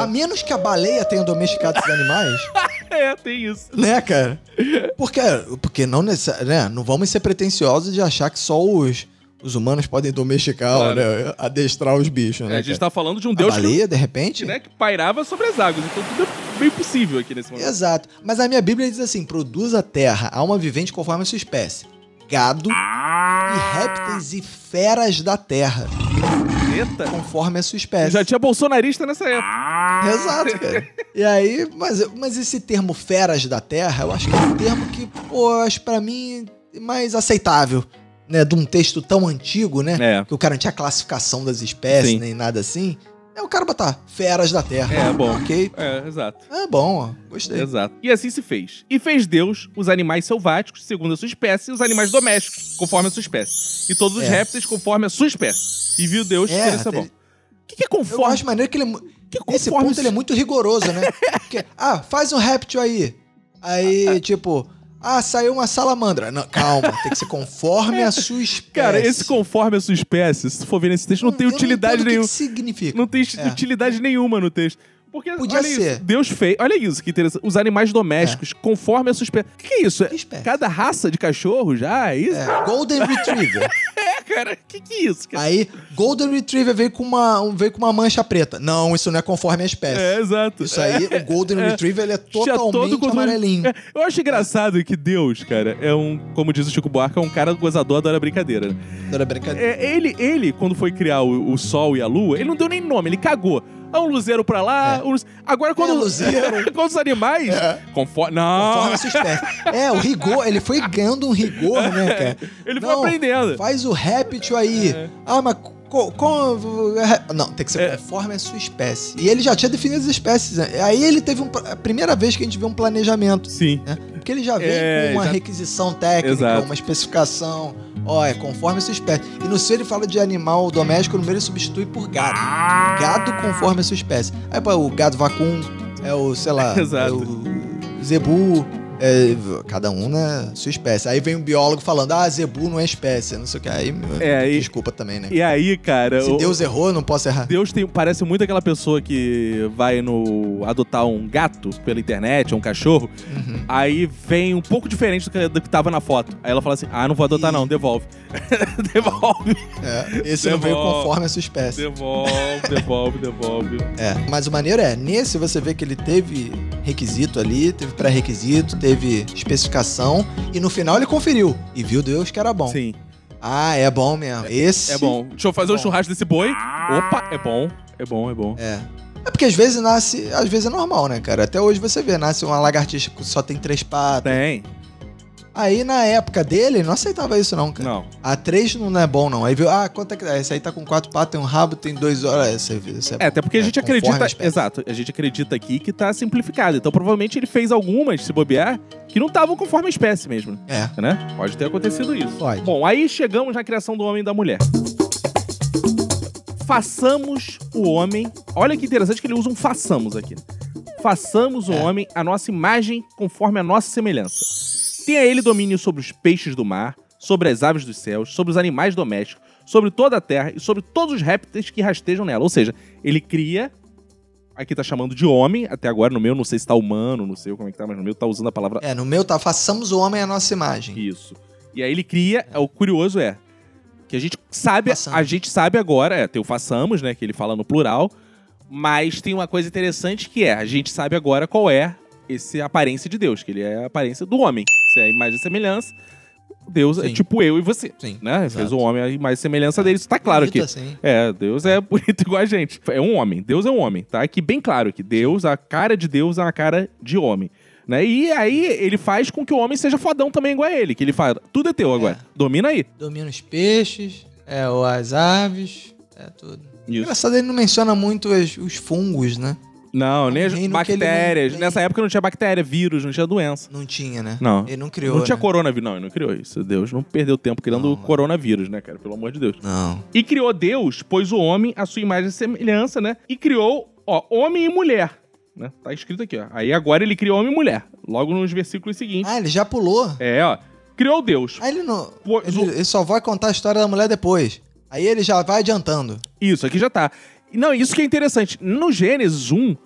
A menos que a baleia tenha domesticado esses animais, <laughs> É, tem isso. né, cara? Porque, porque não, necessa- né, não vamos ser pretensiosos de achar que só os, os humanos podem domesticar, Claro. né, adestrar os bichos, É, né? a gente cara? tá falando de um a Deus que, baleia, de repente? né, que pairava sobre as águas. Então tudo é bem possível aqui nesse momento. Exato. Mas a minha Bíblia diz assim: produz a terra, alma vivente conforme a sua espécie. Gado e répteis e feras da terra, Eita. conforme a sua espécie. Já tinha bolsonarista nessa época. Exato, cara. E aí, mas, mas esse termo feras da terra, eu acho que é um termo que, pô, acho pra mim mais aceitável, né? De um texto tão antigo, né? É. Que o cara não tinha classificação das espécies, Sim. nem nada assim. É o cara botar feras da terra. É, bom. Ok. É, exato. É bom, ó. Gostei. Exato. E assim se fez. E fez Deus os animais selváticos, segundo a sua espécie, e os animais domésticos, conforme a sua espécie. E todos os É. répteis, conforme a sua espécie. E viu Deus que É, isso é bom. O que, que é Eu conforme? acho maneiro que ele é. que Esse conforme ponto ele é muito rigoroso, né? <laughs> Porque, ah, faz um réptil aí. Aí, tipo, ah, saiu uma salamandra. Não, calma, tem que ser conforme a <laughs> sua espécie. Cara, esse conforme a sua espécie, se tu for ver nesse texto, não tem Eu utilidade nenhuma. O que, que significa? Não tem É. utilidade nenhuma no texto. Porque, Podia olha ser. isso, Deus fez. Olha isso, que interessante. Os animais domésticos, conforme a sua espécie. O que, que é isso? É Que espécie? cada raça de cachorro já? É isso? É, Golden Retriever. <laughs> É, cara. O que, que é isso? Cara? Aí, Golden Retriever veio com, uma, um- veio com uma mancha preta. Não, isso não é conforme a espécie. É, exato. Isso aí, o Golden Retriever, ele é totalmente controle. amarelinho. É, eu acho engraçado que Deus, cara, é um, como diz o Chico Buarque, é um cara gozador, adora brincadeira. né? Não era brincadeira. É, ele, ele, quando foi criar o, o Sol e a Lua, ele não deu nem nome, ele cagou. Ah, um luzeiro pra lá, É. um... Agora quando... É, <laughs> luzeiro. quando os animais... É. Conforme... Não! Conforme a sua espécie. É, o rigor, ele foi ganhando um rigor, né, cara? Ele foi Não, aprendendo. Faz o réptil aí. Ah, mas. Não, tem que ser É. conforme a sua espécie. E ele já tinha definido as espécies. né? Aí ele teve um, a primeira vez que a gente vê um planejamento. Sim. Né? Porque ele já vem É, com uma já- requisição técnica, Exato. uma especificação. Ó, é conforme a sua espécie. E no seu ele fala de animal doméstico, no meio ele substitui por gado. Gado conforme a sua espécie. Aí, pô, o gado vacum, é o, sei lá, <laughs> Exato. é o zebu. É, cada um na sua espécie. Aí vem um biólogo falando, ah, zebu não é espécie, não sei o que. Aí, É, e- desculpa também, né? E aí, cara... Se o- Deus errou, eu não posso errar. Deus tem, parece muito aquela pessoa que vai no adotar um gato pela internet, ou um cachorro, Uhum. aí vem um pouco diferente do que, do que tava na foto. Aí ela fala assim: Ah, não vou adotar, Ih. não, devolve. <laughs> devolve, É, esse não veio Devolve. conforme a sua espécie. devolve, devolve, devolve. É, mas o maneiro é, nesse você vê que ele teve requisito ali, teve pré-requisito, teve especificação, e no final ele conferiu e viu Deus que era bom. Sim, Ah, é bom mesmo. Esse é bom. Deixa eu fazer um Bom. churrasco desse boi. Opa, é bom. É bom, é bom. É. É porque às vezes nasce, às vezes é normal, né, cara? Até hoje você vê, nasce uma lagartixa que só tem três patas. Tem. Aí na época dele, não aceitava isso não, cara. Não. A três não é bom não. Aí viu, ah, quanto é que é? Esse aí tá com quatro patas, tem um rabo, tem dois olhos. Esse, aí- esse É, até porque a é gente conforme acredita. a. Exato, a gente acredita aqui que tá simplificado. Então provavelmente ele fez algumas, se bobear, que não estavam conforme a espécie mesmo. É. Né? Pode ter acontecido isso. Pode. Bom, aí chegamos na criação do homem e da mulher. Façamos o homem. Olha que interessante que ele usa um façamos aqui. Façamos o É. homem a nossa imagem conforme a nossa semelhança. Tenha ele domínio sobre os peixes do mar, sobre as aves dos céus, sobre os animais domésticos, sobre toda a terra e sobre todos os répteis que rastejam nela. Ou seja, ele cria. Aqui tá chamando de homem, até agora no meu, não sei se tá humano, não sei como é que tá, mas no meu tá usando a palavra É, no meu tá, façamos o homem a nossa imagem. isso. E aí ele cria, é, o curioso é que a gente sabe, Façamos. a gente sabe agora, é, tem o façamos, né, que ele fala no plural, mas tem uma coisa interessante que é, a gente sabe agora qual é esse aparência de Deus, que ele é a aparência do homem. Se é a imagem e semelhança, Deus é Sim. tipo eu e você, Sim, né? exato. Fez o homem a imagem e semelhança dele, isso tá claro aqui. assim. É, Deus é bonito <laughs> igual a gente. É um homem. Deus é um homem, tá? Aqui bem claro que Deus, a cara de Deus é uma cara de homem. Né? E aí ele faz com que o homem seja fodão também igual a ele. Que ele fala, tudo é teu agora. Domina aí. Domina os peixes, é, ou as aves, é tudo. Isso. Engraçado, ele não menciona muito os, os fungos, né? Não, nem as reino que ele bactérias. Nessa época não tinha bactéria, vírus, não tinha doença. Não tinha, né? Não. Ele não criou, não tinha né? coronavírus. Não, ele não criou isso. Deus não perdeu tempo criando Não. coronavírus, né, cara? Pelo amor de Deus. Não. E criou Deus, pôs o homem à sua imagem e semelhança, né? E criou, ó, homem e mulher. Né? Tá escrito aqui, ó. Aí agora ele criou homem e mulher. Logo nos versículos seguintes. Ah, ele já pulou. É, ó. Criou Deus. Aí ele não. Pô, Ele, zo- ele só vai contar a história da mulher depois. Aí ele já vai adiantando. Isso, aqui já tá. Não, isso que é interessante. No Gênesis 1,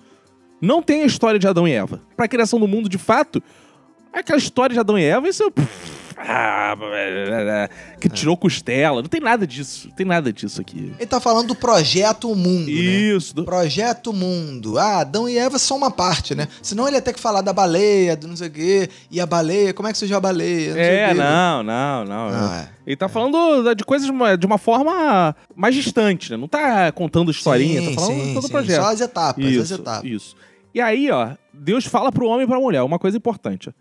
não tem a história de Adão e Eva. Pra criação do mundo, de fato, aquela história de Adão e Eva, isso. ah, Que tirou costela. Não tem nada disso. Não tem nada disso aqui. Ele tá falando do projeto mundo, né? Isso. do- Projeto Mundo. Ah, Adão e Eva são uma parte, né? Senão ele ia ter que falar da baleia, do não sei o quê. E a baleia, como é que surgiu a baleia? Não É, não, não, não. Não, é. Ele tá falando da- de coisas de uma- forma mais distante, né? Não tá contando historinha, Sim, tá falando sim, todo o projeto. Só as etapas, as Isso, etapas. isso. E aí, ó, Deus fala pro homem e pra mulher uma coisa importante, ó.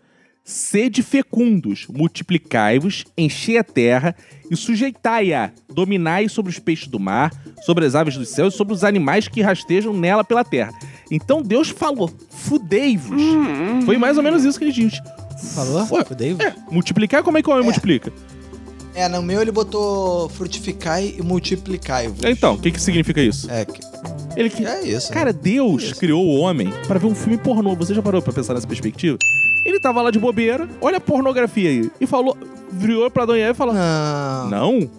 Sede fecundos, multiplicai-vos, enchei a terra e sujeitai-a, dominai sobre os peixes do mar, sobre as aves dos céus e sobre os animais que rastejam nela pela terra. Então Deus falou, fudei-vos. Foi mais ou menos isso que ele diz. Falou? Ué, Fudei? É, multiplicar, como é que o homem É. multiplica? É, no meu ele botou frutificai e multiplicai-vos. Então, o que que significa isso? É, que, Ele que... é isso. Cara, Deus Isso. criou o homem pra ver um filme pornô. Você já parou pra pensar nessa perspectiva? Ele tava lá de bobeira, olha a pornografia aí. E falou, virou pra Adão e Eva e falou: Não. Não?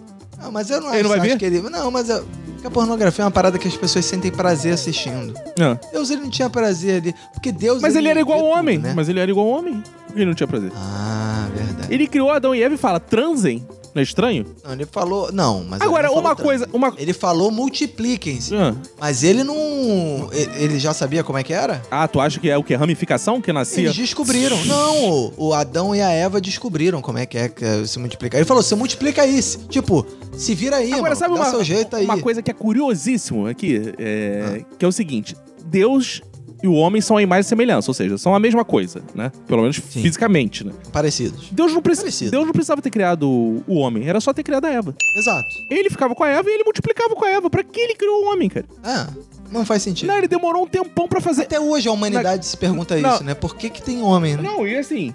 Não, mas eu não Ele acho, não vai acho ver? que ele. Não, mas eu, porque a pornografia é uma parada que as pessoas sentem prazer assistindo. Não. Deus ele não tinha prazer ali. Porque Deus. Mas ele era igual ao tudo, homem. né? Mas ele era igual ao homem. Que ele não tinha prazer? Ah, verdade. Ele criou Adão e Eva e fala: transem. Não é estranho? Não, ele falou. Não, mas. Agora, não uma coisa. Uma... Ele falou multipliquem-se. Ah. Mas ele não. Ele já sabia como é que era? Ah, tu acha que é o que? Ramificação que nascia? Eles descobriram. Não, o, Adão e a Eva descobriram como é que é que é se multiplicar. Ele falou: você multiplica isso. Tipo, se vira aí, Agora, mano. sabe dá uma, seu jeito aí. uma coisa que é curiosíssimo aqui? É, Ah. Que é o seguinte: Deus e o homem são a imagem e semelhança, ou seja, são a mesma coisa, né? Pelo menos Sim. fisicamente, né? Parecidos. Deus não, preci- Parecido. Deus não precisava ter criado o- homem, era só ter criado a Eva. Exato. Ele ficava com a Eva e ele multiplicava com a Eva. Pra que ele criou o homem, cara? Ah, não faz sentido. Não, ele demorou um tempão pra fazer. Até hoje a humanidade se pergunta Não. isso, né? Por que, que tem homem, né? Não, e assim.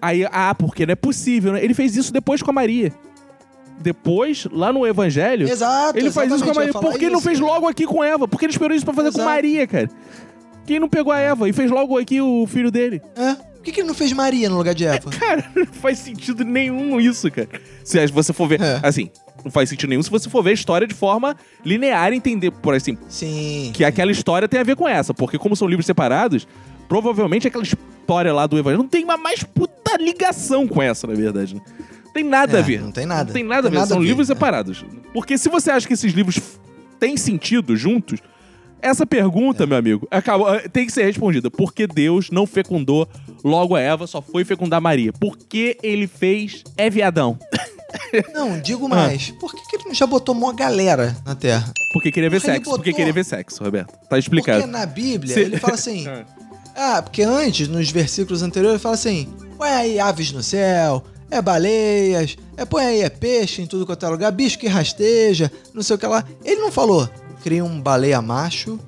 Aí, ah, porque não é possível, né? Ele fez isso depois com a Maria. Depois, lá no Evangelho, Exato. ele faz isso com a Maria. Por que ele não fez logo aqui com Eva? Por que ele esperou isso pra fazer com Exato. Maria, cara? Quem não pegou a Eva e fez logo aqui o filho dele? É? Por que, que ele não fez Maria no lugar de Eva? <laughs> Cara, não faz sentido nenhum isso, cara. Se você for ver. É. Assim, não faz sentido nenhum se você for ver a história de forma linear e entender, por assim, Sim. que aquela história tem a ver com essa. Porque, como são livros separados, provavelmente aquela história lá do Evangelho não tem uma mais puta ligação com essa, na verdade. Né? Não tem nada É, a ver. Não tem nada. Não tem nada a ver. são livros né? separados. Porque se você acha que esses livros têm sentido juntos, essa pergunta, meu amigo, acaba, eh, tem que ser respondida. Por que Deus não fecundou logo a Eva, só foi fecundar Maria? Por que ele fez é viadão? <laughs> Não, digo mais. Por que, que ele não já botou uma galera na Terra? Porque queria ver Porque sexo. Porque botou- queria ver sexo, Roberto. Tá explicado. Porque na Bíblia Se- ele fala assim. <laughs> Ah, porque antes, nos versículos anteriores, ele fala assim: põe aí aves no céu, é baleias, é põe aí é peixe em tudo quanto é lugar, bicho que rasteja, não sei o que lá. Ele não falou, cria um baleia macho,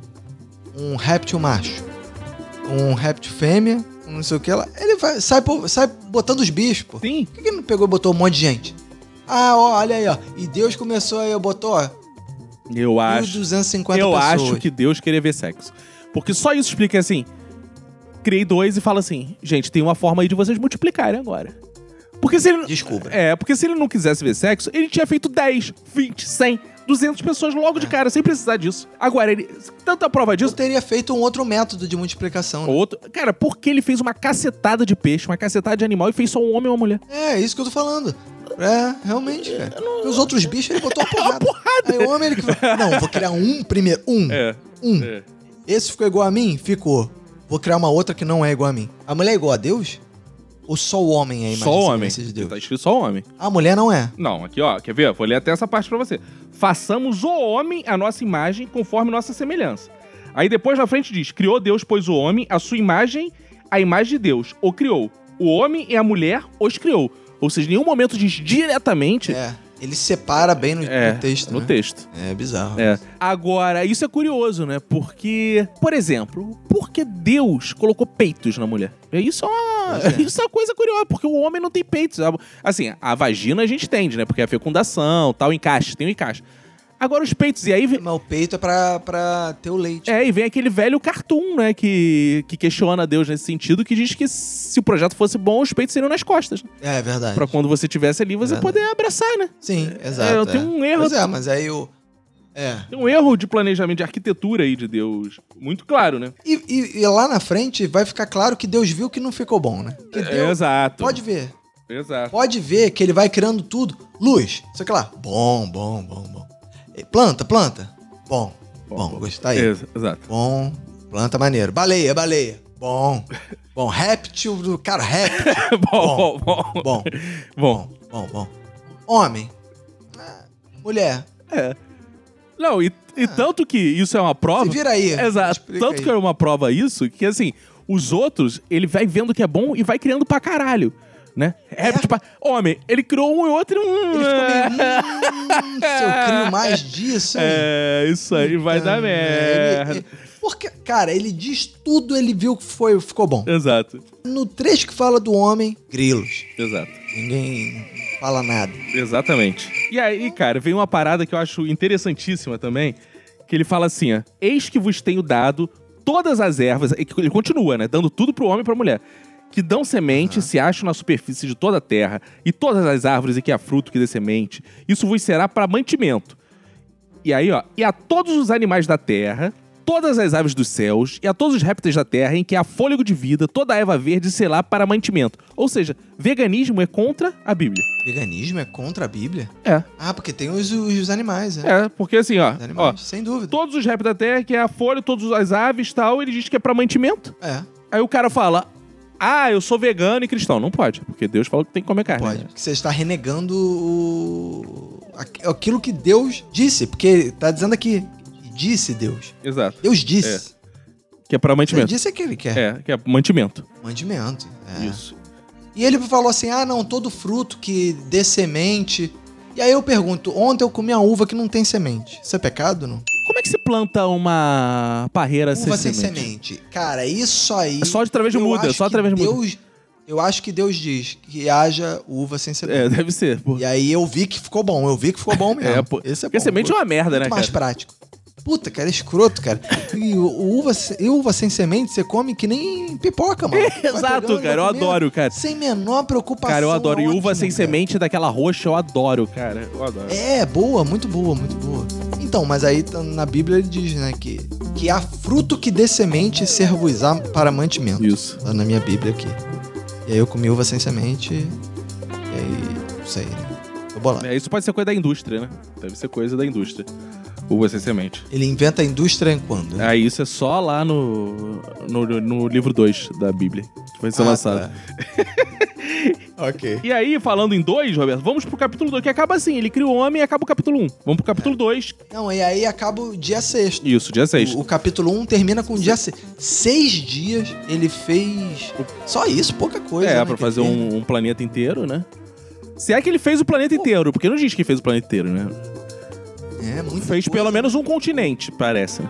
um réptil macho, um réptil fêmea, um não sei o que lá. Ele vai, sai, sai botando os bichos, pô. Sim. Por que, que ele não pegou e botou um monte de gente? Ah, ó, olha aí, ó. E Deus começou aí, botou, ó, Eu acho. 1.250 Eu pessoas. acho que Deus queria ver sexo. Porque só isso explica assim. Criei dois e fala assim: gente, tem uma forma aí de vocês multiplicarem agora. Porque se ele. Descubra. É, porque se ele não quisesse ver sexo, ele tinha feito 10, 20, 100, 200 pessoas logo É. de cara, sem precisar disso. Agora, ele. Tanta prova Eu disso. teria feito um outro método de multiplicação. né? Outro. Cara, porque ele fez uma cacetada de peixe, uma cacetada de animal e fez só um homem e uma mulher? É, é isso que eu tô falando. É, realmente, cara. Porque os outros bichos ele botou <laughs> a porrada. Aí o homem ele que não, vou criar um primeiro, um, É. um. é. Esse ficou igual a mim? Ficou. Vou criar uma outra que não é igual a mim. A mulher é igual a Deus? Ou só o homem é a imagem Só o homem. de Deus? Tá escrito só o homem. A mulher não é. Não, aqui ó, quer ver? Vou ler até essa parte pra você. Façamos o homem a nossa imagem conforme nossa semelhança. Aí depois na frente diz: Criou Deus, pois o homem, a sua imagem, a imagem de Deus, o criou. O homem e a mulher os criou. Ou seja, em nenhum momento diz diretamente. É. Ele separa bem no, É, no texto. no né? texto. É bizarro. É. Agora, isso é curioso, né? Porque, por exemplo, por que Deus colocou peitos na mulher? Isso é uma, <laughs> é. isso é uma coisa curiosa, porque o homem não tem peitos. Assim, a vagina a gente entende, né? Porque é a fecundação, tal, encaixe, tem o encaixe. Agora os peitos, e aí vem- Mas o peito é pra, pra ter o leite. é, e vem aquele velho cartoon, né, que, que questiona Deus nesse sentido, que diz que se o projeto fosse bom, os peitos seriam nas costas. Né? É, verdade. Pra quando você estivesse ali, você Verdade. poder abraçar, né? Sim, exato. tem um erro- Pois é, mas aí o. É. Tem um erro de planejamento, de arquitetura aí de Deus, muito claro, né? E, e- e lá na frente vai ficar claro que Deus viu que não ficou bom, né? Que É, Deus, exato. pode ver. Exato. Pode ver que ele vai criando tudo. Luz, sei lá. Bom, bom, bom, bom. Planta, planta. Bom, bom, gostar aí. Ex- Exato. Bom, planta maneiro. Baleia, baleia. Bom. Bom, réptil do. Cara, réptil. <laughs> bom, bom, bom. Bom, Bom, bom, bom. Homem. Ah, Mulher. é. Não, e, e tanto que isso é uma prova. Se vira aí. Exato. Tanto aí. que é uma prova isso, que assim, os outros, ele vai vendo que é bom e vai criando pra caralho. Né? É, tipo, homem, ele criou um e outro. Hum, Ele ficou meio. Hum, se eu crio mais disso. É, isso aí vai dar merda. ele- ele- porque, cara, ele diz tudo, ele viu que foi, ficou bom. Exato, No trecho que fala do homem, grilos. exato. Ninguém fala nada. Exatamente. E aí, cara, vem uma parada que eu acho interessantíssima também, que ele fala assim, ó, eis que vos tenho dado todas as ervas, e que ele continua, né, dando tudo pro homem e pra mulher, que dão semente, se acham na superfície de toda a terra, e todas as árvores em que há fruto que dê semente, isso vos será para mantimento. E aí, ó, e a todos os animais da terra, todas as aves dos céus, e a todos os répteis da terra, em que há fôlego de vida, toda a erva verde será para mantimento. Ou seja, veganismo é contra a Bíblia. Veganismo é contra a Bíblia? É. Ah, porque tem os, os animais, né? É, porque assim, ó, Os ó animais, sem dúvida. todos os répteis da terra, que é a folha, todas as aves e tal, ele diz que é pra mantimento. É, Aí o cara fala, ah, eu sou vegano e cristão. Não pode, porque Deus falou que tem que comer carne. pode. Porque você está renegando o... aqu- aquilo que Deus disse. Porque tá dizendo aqui, disse Deus. Exato. Deus disse. Que é Você mantimento. disse é que ele quer. É, que é mantimento. Mandimento. É. Isso. E ele falou assim: ah, não, todo fruto que dê semente. E aí eu pergunto: ontem eu comi uma uva que não tem semente. Isso é pecado, não? Como é que se planta uma parreira Uva sem sem semente? semente. Cara, isso aí. É só através de muda, só através de muda. Deus, Eu acho que Deus diz que haja uva sem semente. É, deve ser. pô. E aí eu vi que ficou bom, eu vi que ficou bom <laughs> mesmo. É, pô. Esse é Porque bom. semente é pô. uma merda, né, Muito mais cara? prático. Puta, cara, é escroto, cara. E o- o uva, se- e uva sem semente, você come que nem pipoca, mano. <laughs> Vai Exato, cara, eu comendo, adoro, cara. Sem menor preocupação. Cara, eu adoro. E ótimo, uva sem cara. semente daquela roxa, eu adoro, cara. Eu adoro. É, boa, muito boa, muito boa. Então, mas aí tá- na Bíblia ele diz, né, que, que há fruto que dê semente servos-á para mantimento. Isso. Tá na minha Bíblia aqui. E aí eu comi uva sem semente, e aí, não sei, né? Tô bolado. É, isso pode ser coisa da indústria, né? Deve ser coisa da indústria. Uva sem semente. Ele inventa a indústria em quando? Aí isso é só lá no, no, no livro 2 da Bíblia. Que vai ser Ah, lançado. tá. <laughs> Ok. E aí, falando em dois, Roberto, vamos pro capítulo 2, que acaba assim, ele cria o homem e acaba o capítulo 1. Um. Vamos pro capítulo 2. Não, e aí acaba o dia sexto. Isso, dia 6. O, o capítulo 1 termina com o dia 6. Seis dias ele fez. Só isso, pouca coisa. É, né, pra fazer um, um planeta inteiro, né? Se é que ele fez o planeta inteiro, porque não diz que fez o planeta inteiro, né? É, muito Fez pelo menos um continente, parece. né?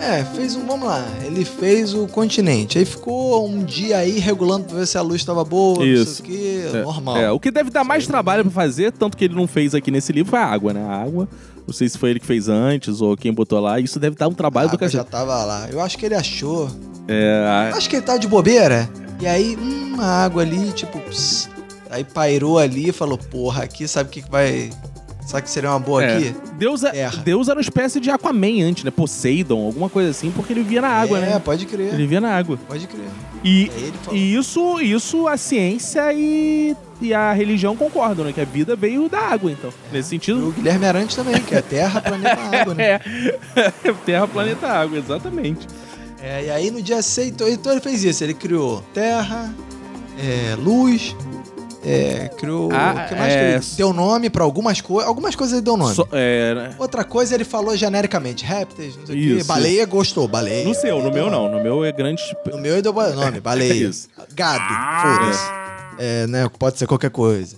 É, fez um. Vamos lá. Ele fez o continente. Aí ficou um dia aí regulando pra ver se a luz tava boa, Isso. não sei o quê. É, normal. É, o que deve dar mais trabalho pra fazer, tanto que ele não fez aqui nesse livro, foi a água, né? A água. Não sei se foi ele que fez antes ou quem botou lá. Isso deve dar um a trabalho do água já cacete. tava lá. Eu acho que ele achou. É, Eu acho que ele tava de bobeira. E aí, hum, a água ali, tipo. pss, aí pairou ali e falou: Porra, aqui sabe o que, que vai. Sabe que seria uma boa é. aqui? Deus, é-. Deus era uma espécie de Aquaman antes, né? Poseidon, alguma coisa assim, porque ele vivia na água, é, né? pode crer. Ele vivia na água. Pode crer. E, falou. e isso, isso a ciência e, e a religião concordam, né? Que a vida veio da água, então. Nesse E sentido. o Guilherme Arantes também, que é Terra, planeta, <laughs> água, né? É. <laughs> Terra, planeta, água, exatamente. É, e aí no dia 6, então, então ele fez isso. Ele criou terra, é, luz, é, criou. Ah, o que mais é, que ele deu nome pra algumas coisas. Algumas coisas ele deu nome. Só- é, né? Outra coisa ele falou genericamente: répteis, não sei o quê. Baleia gostou, baleia. No seu, no meu não. No meu é grande. No meu ele deu nome, <laughs> baleia. Isso. Gado, foda-se. É, né? Pode ser qualquer coisa.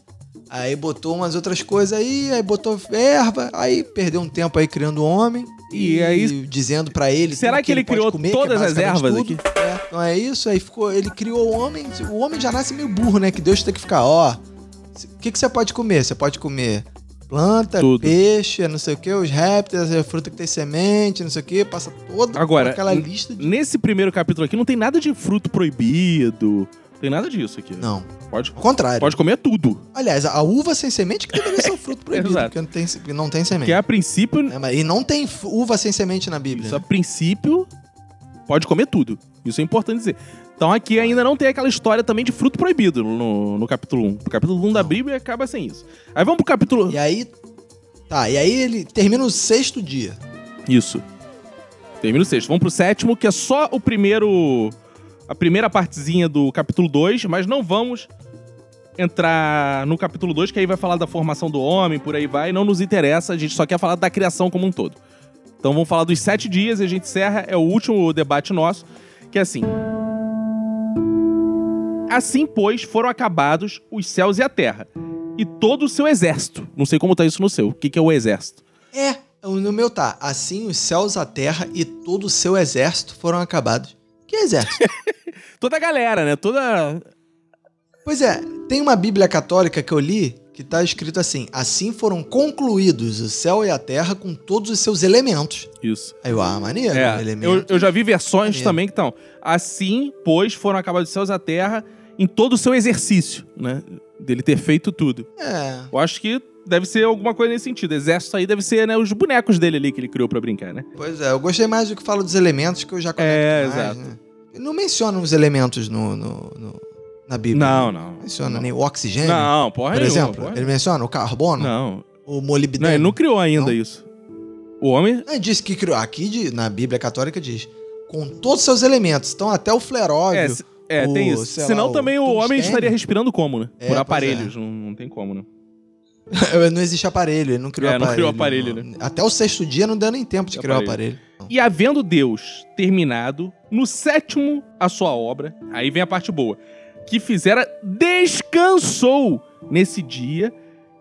Aí botou umas outras coisas aí, aí botou erva, aí perdeu um tempo aí criando homem. E aí- dizendo pra ele. Será que ele criou comer, todas é as basicamente ervas tudo. É, então é isso, aí ficou. Ele criou o homem. O homem já nasce meio burro, né? Que Deus tem que ficar, ó. O que, que você pode comer? Você pode comer planta, Tudo. peixe, não sei o que, os répteis, a fruta que tem semente, não sei o que, passa toda Agora, aquela lista de. Nesse primeiro capítulo aqui não tem nada de fruto proibido. Tem nada disso aqui. Não, Pode, ao contrário. pode comer tudo. Aliás, a uva sem semente que deveria ser um fruto <laughs> proibido, Exato. porque não tem, porque não tem semente. Que a princípio. É, mas- e não tem f- uva sem semente na Bíblia. Isso, a né? princípio, pode comer tudo. Isso é importante dizer. Então aqui ainda não tem aquela história também de fruto proibido no, no capítulo 1. O capítulo 1 da Bíblia acaba sem isso. Aí vamos pro capítulo. E aí. Tá, e aí ele termina o sexto dia. Isso. Termina o sexto. Vamos pro sétimo, que é só o primeiro. A primeira partezinha do capítulo 2, mas não vamos entrar no capítulo 2, que aí vai falar da formação do homem, por aí vai. Não nos interessa, a gente só quer falar da criação como um todo. Então vamos falar dos sete dias e a gente encerra. É o último debate nosso, que é assim. Assim, pois, foram acabados os céus e a terra, e todo o seu exército. Não sei como tá isso no seu. O que, que é o exército? É, no meu tá. Assim os céus, a terra e todo o seu exército foram acabados. Que exército? <laughs> Toda a galera, né? Toda. pois é, tem uma Bíblia católica que eu li que tá escrito assim: Assim foram concluídos o céu e a terra com todos os seus elementos. Isso. Aí eu, ah, maneiro, É, eu, elemento. eu já vi versões Maneiro. também que estão. Assim, pois, foram acabados os céus e a terra em todo o seu exercício, né? Dele ter feito tudo. É. Eu acho que deve ser alguma coisa nesse sentido. Exército aí deve ser, né, os bonecos dele ali que ele criou pra brincar, né? Pois é, eu gostei mais do que fala dos elementos que eu já conecto É, mais, exato. né? Não menciona os elementos no, no- no- na Bíblia. Não, não. Não menciona não. nem o oxigênio, Não, porra por exemplo. porra Ele menciona o carbono, Não. o molibdênio. Não, ele não criou ainda Não? isso. O homem. Ele disse que criou. Aqui de- na Bíblia Católica diz. Com todos os seus elementos. Então até o fleróvio. É, se- é, o, tem isso. sei lá, Senão o também o homem estaria respirando como, né? É, Por pois aparelhos. Não, não tem como, né? <laughs> não existe aparelho, ele não criou É, não aparelho. criou aparelho, não. né? Até o sexto dia não deu nem tempo de criar o aparelho. aparelho. E havendo Deus terminado no sétimo a sua obra, aí vem a parte boa, que fizera, descansou nesse dia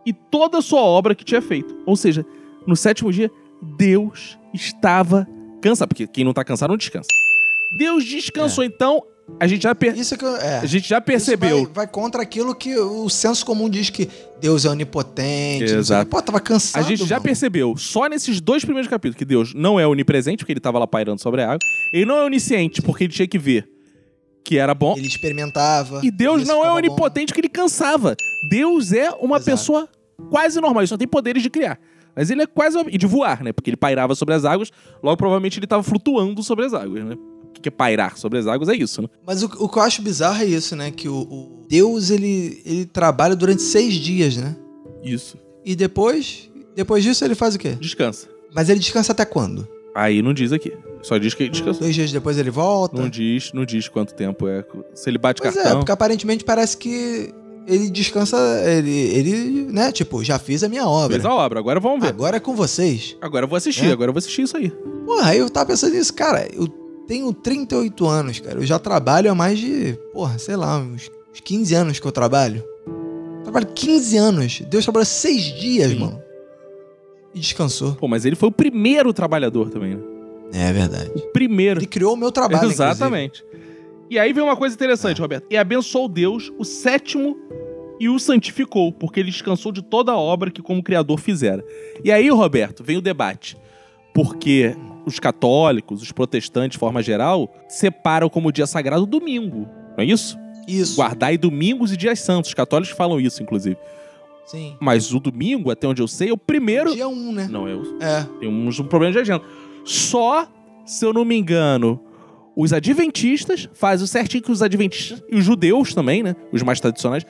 e toda a sua obra que tinha feito. Ou seja, no sétimo dia, Deus estava cansado, porque quem não tá cansado não descansa. Deus descansou, então a gente já, per- Isso que eu, é. a gente já percebeu. vai, vai contra aquilo que o senso comum diz que Deus é onipotente. Exato. Pô, tava cansado. A gente já mano. percebeu, só nesses dois primeiros capítulos, que Deus não é onipresente, porque ele estava lá pairando sobre a água. Ele não é onisciente, porque ele tinha que ver que era bom. Ele experimentava. E Deus não é bom. onipotente, porque ele cansava. Deus é uma Exato. pessoa quase normal, ele só tem poderes de criar. Mas ele é quase. E de voar, né? Porque ele pairava sobre as águas, logo provavelmente ele estava flutuando sobre as águas, né? Que é pairar sobre as águas? É isso, né? Mas o, o que eu acho bizarro é isso, né? Que o, o Deus, ele, ele trabalha durante seis dias, né? Isso. E depois, depois disso ele faz o quê? Descansa. Mas ele descansa até quando? Aí não diz aqui. Só diz que ele descansou. Dois dias depois ele volta? Não diz, não diz quanto tempo é. Se ele bate Pois é, cartão. porque aparentemente parece que ele descansa, ele, ele, né, tipo, já fiz a minha obra. Fez a obra, agora vamos ver. Agora é com vocês. Agora eu vou assistir, É. agora eu vou assistir isso aí. Porra, aí eu tava pensando nisso, cara, eu tenho 38 anos, cara. Eu já trabalho há mais de, porra, sei lá, uns, uns 15 anos que eu trabalho. Trabalho 15 anos. Deus trabalhou seis dias, Sim. mano. E descansou. Pô, mas ele foi o primeiro trabalhador também, né? É verdade. O primeiro. Ele criou o meu trabalho, Exatamente. E aí vem uma coisa interessante, Roberto. E abençoou Deus o sétimo e o santificou, porque ele descansou de toda a obra que como criador fizera. E aí, Roberto, vem o debate. Porque os católicos, os protestantes, de forma geral, separam como dia sagrado o domingo. Não é isso? Isso. Guardai domingos e dias santos. Os católicos falam isso, inclusive. Sim. Mas o domingo, até onde eu sei, é o primeiro. Dia 1, um, né? Não, é o É. tem uns um problema de agenda. Só, se eu não me engano, os adventistas fazem o certinho que os adventistas e os judeus também, né? Os mais tradicionais,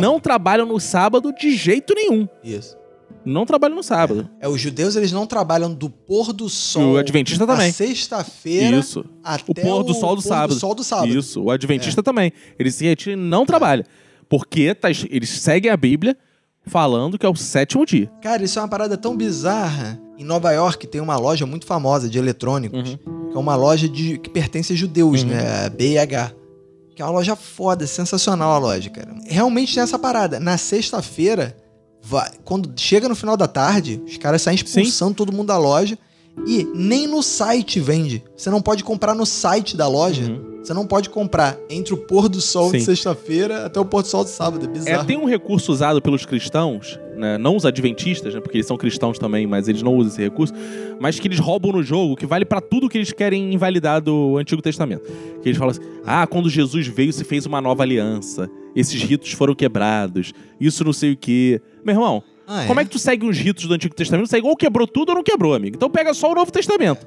não trabalham no sábado de jeito nenhum. Isso. Não trabalham no sábado. É, os judeus, eles não trabalham do pôr do sol. o adventista também. Sexta-feira. Isso. Até O pôr do sol do pôr sábado. sol do sábado. É. Isso. O adventista também. Ele se retira e não trabalha. Porque tá es- eles seguem a Bíblia falando que é o sétimo dia. Cara, isso é uma parada tão bizarra. Em Nova York tem uma loja muito famosa de eletrônicos, que é uma loja de, que pertence a judeus, Uhum. né? BH. Que é uma loja foda, sensacional a loja, cara. Realmente tem essa parada. Na sexta-feira, vai- quando chega no final da tarde, os caras saem expulsando todo mundo da loja. E nem no site vende. Você não pode comprar no site da loja. Uhum. Você não pode comprar entre o pôr do sol de Sim. sexta-feira até o pôr do sol de sábado. É É, bizarro. tem um recurso usado pelos cristãos, né? não os adventistas, né? porque eles são cristãos também, mas eles não usam esse recurso, mas que eles roubam no jogo, que vale pra tudo que eles querem invalidar do Antigo Testamento. Que eles falam assim: ah, quando Jesus veio, se fez uma nova aliança, esses ritos foram quebrados, isso não sei o quê. Meu irmão, Ah, como é que tu segue os ritos do Antigo Testamento? Você ou quebrou tudo ou não quebrou, amigo. Então pega só o Novo Testamento.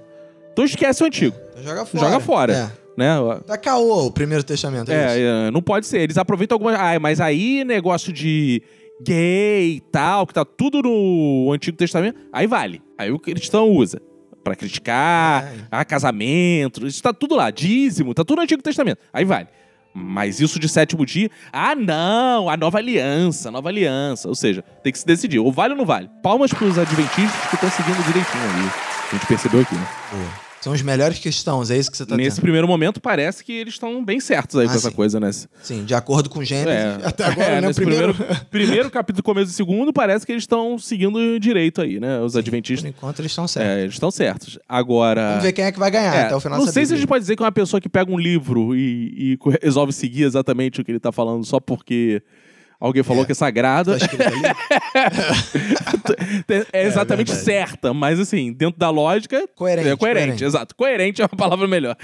Então esquece o Antigo, Então joga fora. joga fora. É. né? Tá caô o primeiro testamento. É, isso. É, é, não pode ser. Eles aproveitam algumas. Ah, mas aí negócio de gay e tal, que tá tudo no Antigo Testamento, aí vale. Aí o cristão usa. Pra criticar, É. ah, casamento, isso tá tudo lá. Dízimo, tá tudo no Antigo Testamento. Aí vale. Mas isso de sétimo dia, ah, não, a nova aliança, a nova aliança. Ou seja, tem que se decidir, ou vale ou não vale. Palmas pros adventistas que estão seguindo direitinho ali. A gente percebeu aqui, né? Boa. São os melhores cristãos, é isso que você tá Nesse dizendo. primeiro momento, parece que eles estão bem certos aí Ah, com essa sim. coisa, né? Sim, de acordo com Gênesis. É, <laughs> Até agora, é, né? O nesse primeiro... <laughs> primeiro capítulo, começo do segundo, parece que eles estão seguindo direito aí, né? Os Por adventistas. enquanto eles estão certos. É, eles estão certos. Agora. Vamos ver quem é que vai ganhar é, até o final não dessa sei se a Bíblia. gente pode dizer que é uma pessoa que pega um livro e, e co- <laughs> resolve seguir exatamente o que ele tá falando só porque alguém falou É. que é sagrado. Tá ali? <laughs> é exatamente verdade. certa, mas assim, dentro da lógica. Coerente, É coerente, coerente. exato. Coerente é uma palavra melhor.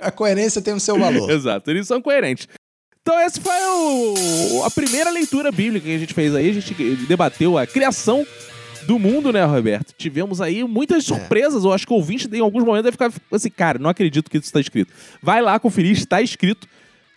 A coerência tem o seu valor. <laughs> Exato, eles são coerentes. Então, essa foi o- a primeira leitura bíblica que a gente fez aí. A gente debateu a criação do mundo, né, Roberto? Tivemos aí muitas surpresas. Eu acho que o ouvinte, em alguns momentos, deve ficar assim, cara, não acredito que isso está escrito. Vai lá conferir, está escrito.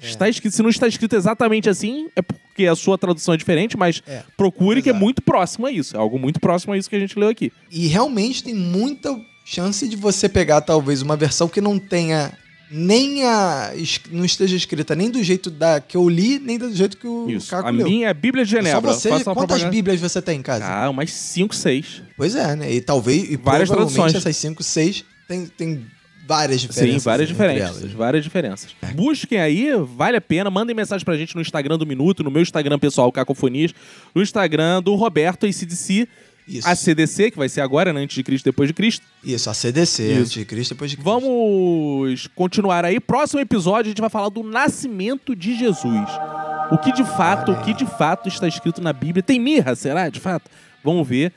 Está escrito. Se não está escrito exatamente assim, é porque a sua tradução é diferente, mas É, procure que é exato. muito próximo a isso. É algo muito próximo a isso que a gente leu aqui. E realmente tem muita chance de você pegar, talvez, uma versão que não tenha nem a. não esteja escrita nem do jeito da que eu li, nem do jeito que o Isso. Caco A leu. minha é Bíblia de É Só Genebra. você, Faça uma quantas propaganda. bíblias você tem em casa? Ah, umas 5, 6. Pois é, né? E talvez, e Várias provavelmente traduções. essas 5, 6 tem, tem várias diferenças. Sim, várias diferenças. Várias diferenças. Busquem aí, vale a pena. Mandem mensagem pra gente no Instagram do Minuto, no meu Instagram pessoal, Cacofonias, no Instagram do Roberto ACDC, Isso. ACDC, que vai ser agora, né? Antes de Cristo, depois de Cristo. Isso, a CDC, Isso. antes de Cristo, depois de Cristo. Vamos continuar aí. Próximo episódio, a gente vai falar do nascimento de Jesus. O que de fato, o que de fato está escrito na Bíblia. Tem mirra, será? De fato? Vamos ver.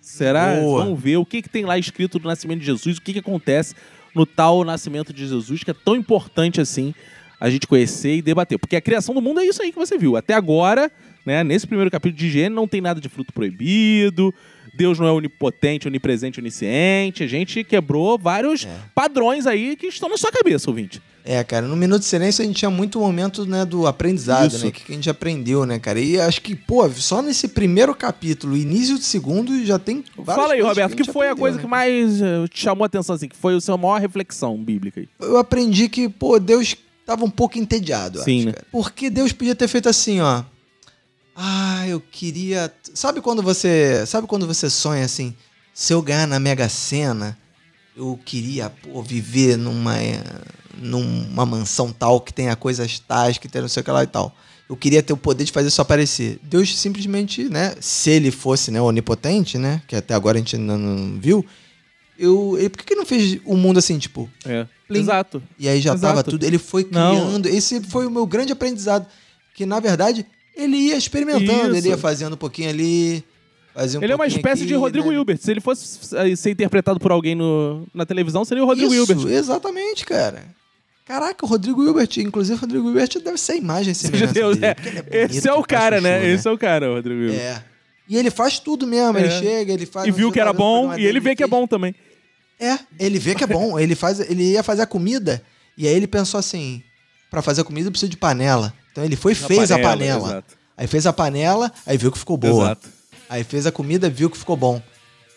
Será? Boa. Vamos ver o que, que tem lá escrito do nascimento de Jesus, o que, que acontece no tal nascimento de Jesus, que é tão importante assim a gente conhecer e debater. Porque a criação do mundo é isso aí que você viu. Até agora, né, nesse primeiro capítulo de Gênesis, não tem nada de fruto proibido, Deus não é onipotente, onipresente, onisciente. A gente quebrou vários É. padrões aí que estão na sua cabeça, ouvinte. É, cara, no Minuto de Silêncio a gente tinha muito momento, né, do aprendizado, Isso. né? O que que a gente aprendeu, né, cara? E acho que, pô, só nesse primeiro capítulo, início do segundo, já tem Fala aí, Roberto, a que gente foi a aprendeu, coisa né? que mais eh, te chamou a atenção, assim, que foi a sua maior reflexão bíblica aí? Eu aprendi que, pô, Deus tava um pouco entediado, Sim, acho, né? Porque Deus podia ter feito assim, ó. Ah, eu queria. Sabe quando você. Sabe quando você sonha assim? Se eu ganhar na Mega Sena, eu queria, pô, viver numa. eh, numa mansão tal que tenha coisas tais, que tenha não sei o que lá e tal. Eu queria ter o poder de fazer isso aparecer. Deus simplesmente, né? Se ele fosse né, onipotente, né? Que até agora a gente ainda não viu. Eu, ele, por que, que não fez o mundo assim, tipo, É. Plim. Exato. e aí já Exato. tava tudo. Ele foi Não. criando. Esse foi o meu grande aprendizado. Que na verdade ele ia experimentando, Isso. ele ia fazendo um pouquinho ali. Fazia um ele é uma espécie aqui, de Rodrigo né? Hilbert. Se ele fosse eh, ser interpretado por alguém no, na televisão, seria o Rodrigo Isso, Hilbert. exatamente, cara. Caraca, o Rodrigo Hilbert, inclusive o Rodrigo Hilbert deve ser a imagem <laughs> Seja semelhança Deus, dele, é. ele é Esse bonito é o cara, né? chuchu, Esse é o cara, o Rodrigo Hilbert. É. E ele faz tudo mesmo, ele É. chega, ele faz. E viu que era bom, e ele vê que é bom também. É, ele vê que é bom. ele, faz, ele ia fazer a comida, e aí ele pensou assim: pra fazer a comida eu preciso de panela. Então ele foi e fez a panela. Exato. Aí fez a panela, aí viu que ficou boa. Exato. Aí fez a comida, viu que ficou bom.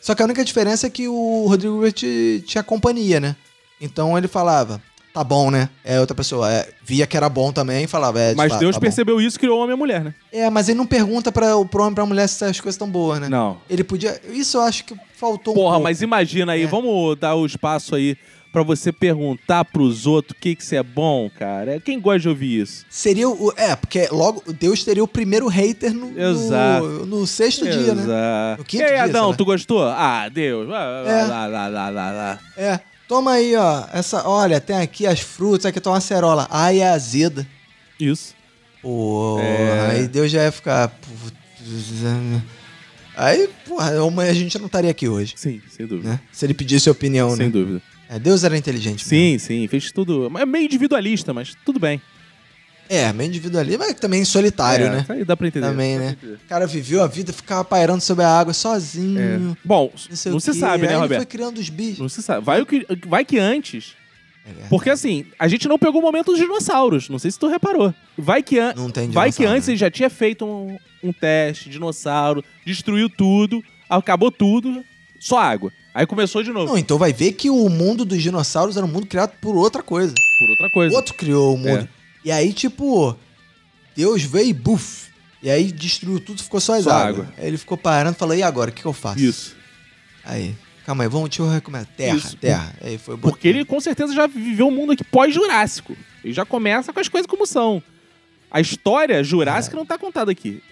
Só que a única diferença é que o Rodrigo Hilbert tinha companhia, né? Então ele falava, tá bom, né? É outra pessoa. é, via que era bom também e falava, é, de Mas fato, Deus tá bom. percebeu isso e criou o homem e a mulher, né? É, mas ele não pergunta para o pro homem e pra mulher se as coisas estão boas, né? Não. Ele podia. Isso eu acho que faltou um Porra, pouco. mas imagina aí, É. vamos dar o espaço aí pra você perguntar pros outros o que que isso é bom, cara. Quem gosta de ouvir isso? Seria o. É, porque logo Deus teria o primeiro hater no, Exato. no, no sexto dia, né? Exato. No E quinto aí, dia, Adão, tu gostou? Ah, Deus. Lá, É. lá, lá, lá, lá, lá. É. Toma aí, ó. Essa, olha, tem aqui as frutas, aqui tem uma acerola. Ai, é azeda. Isso. Pô, É. aí Deus já ia ficar. Aí, porra, a gente não estaria aqui hoje, Sim, sem dúvida. né? Se ele pedisse opinião, Sem né? dúvida. É, Deus era inteligente. Sim, sim, fez tudo. É meio individualista, mas tudo bem. mesmo. É, meio individualista, mas também solitário, é, né? Isso aí dá pra entender. Também, pra né? entender. O cara viveu a vida, ficava pairando sobre a água sozinho. É. Bom, Não, não se sabe, né, Aí Ele Roberto? foi criando os bichos. Não se sabe. Vai, que, vai que antes. É. Porque assim, a gente não pegou o momento dos dinossauros. Não sei se tu reparou. Vai que, an Não tem vai que antes né? ele já tinha feito um, um teste, dinossauro, destruiu tudo, acabou tudo, só água. Aí começou de novo. Não, então vai ver que o mundo dos dinossauros era um mundo criado por outra coisa. Por outra coisa. Outro criou o mundo. É. E aí, tipo, Deus veio e buf. E aí destruiu tudo, ficou só as Só águas. água. Aí ele ficou parando e falou: e agora? O que, que eu faço? Isso. Aí, calma aí, vamos, deixa eu recomeçar. Terra, Isso. terra. Aí foi Porque ele com certeza já viveu um mundo aqui pós-jurássico. Ele já começa com as coisas como são. A história jurássica não tá contada aqui.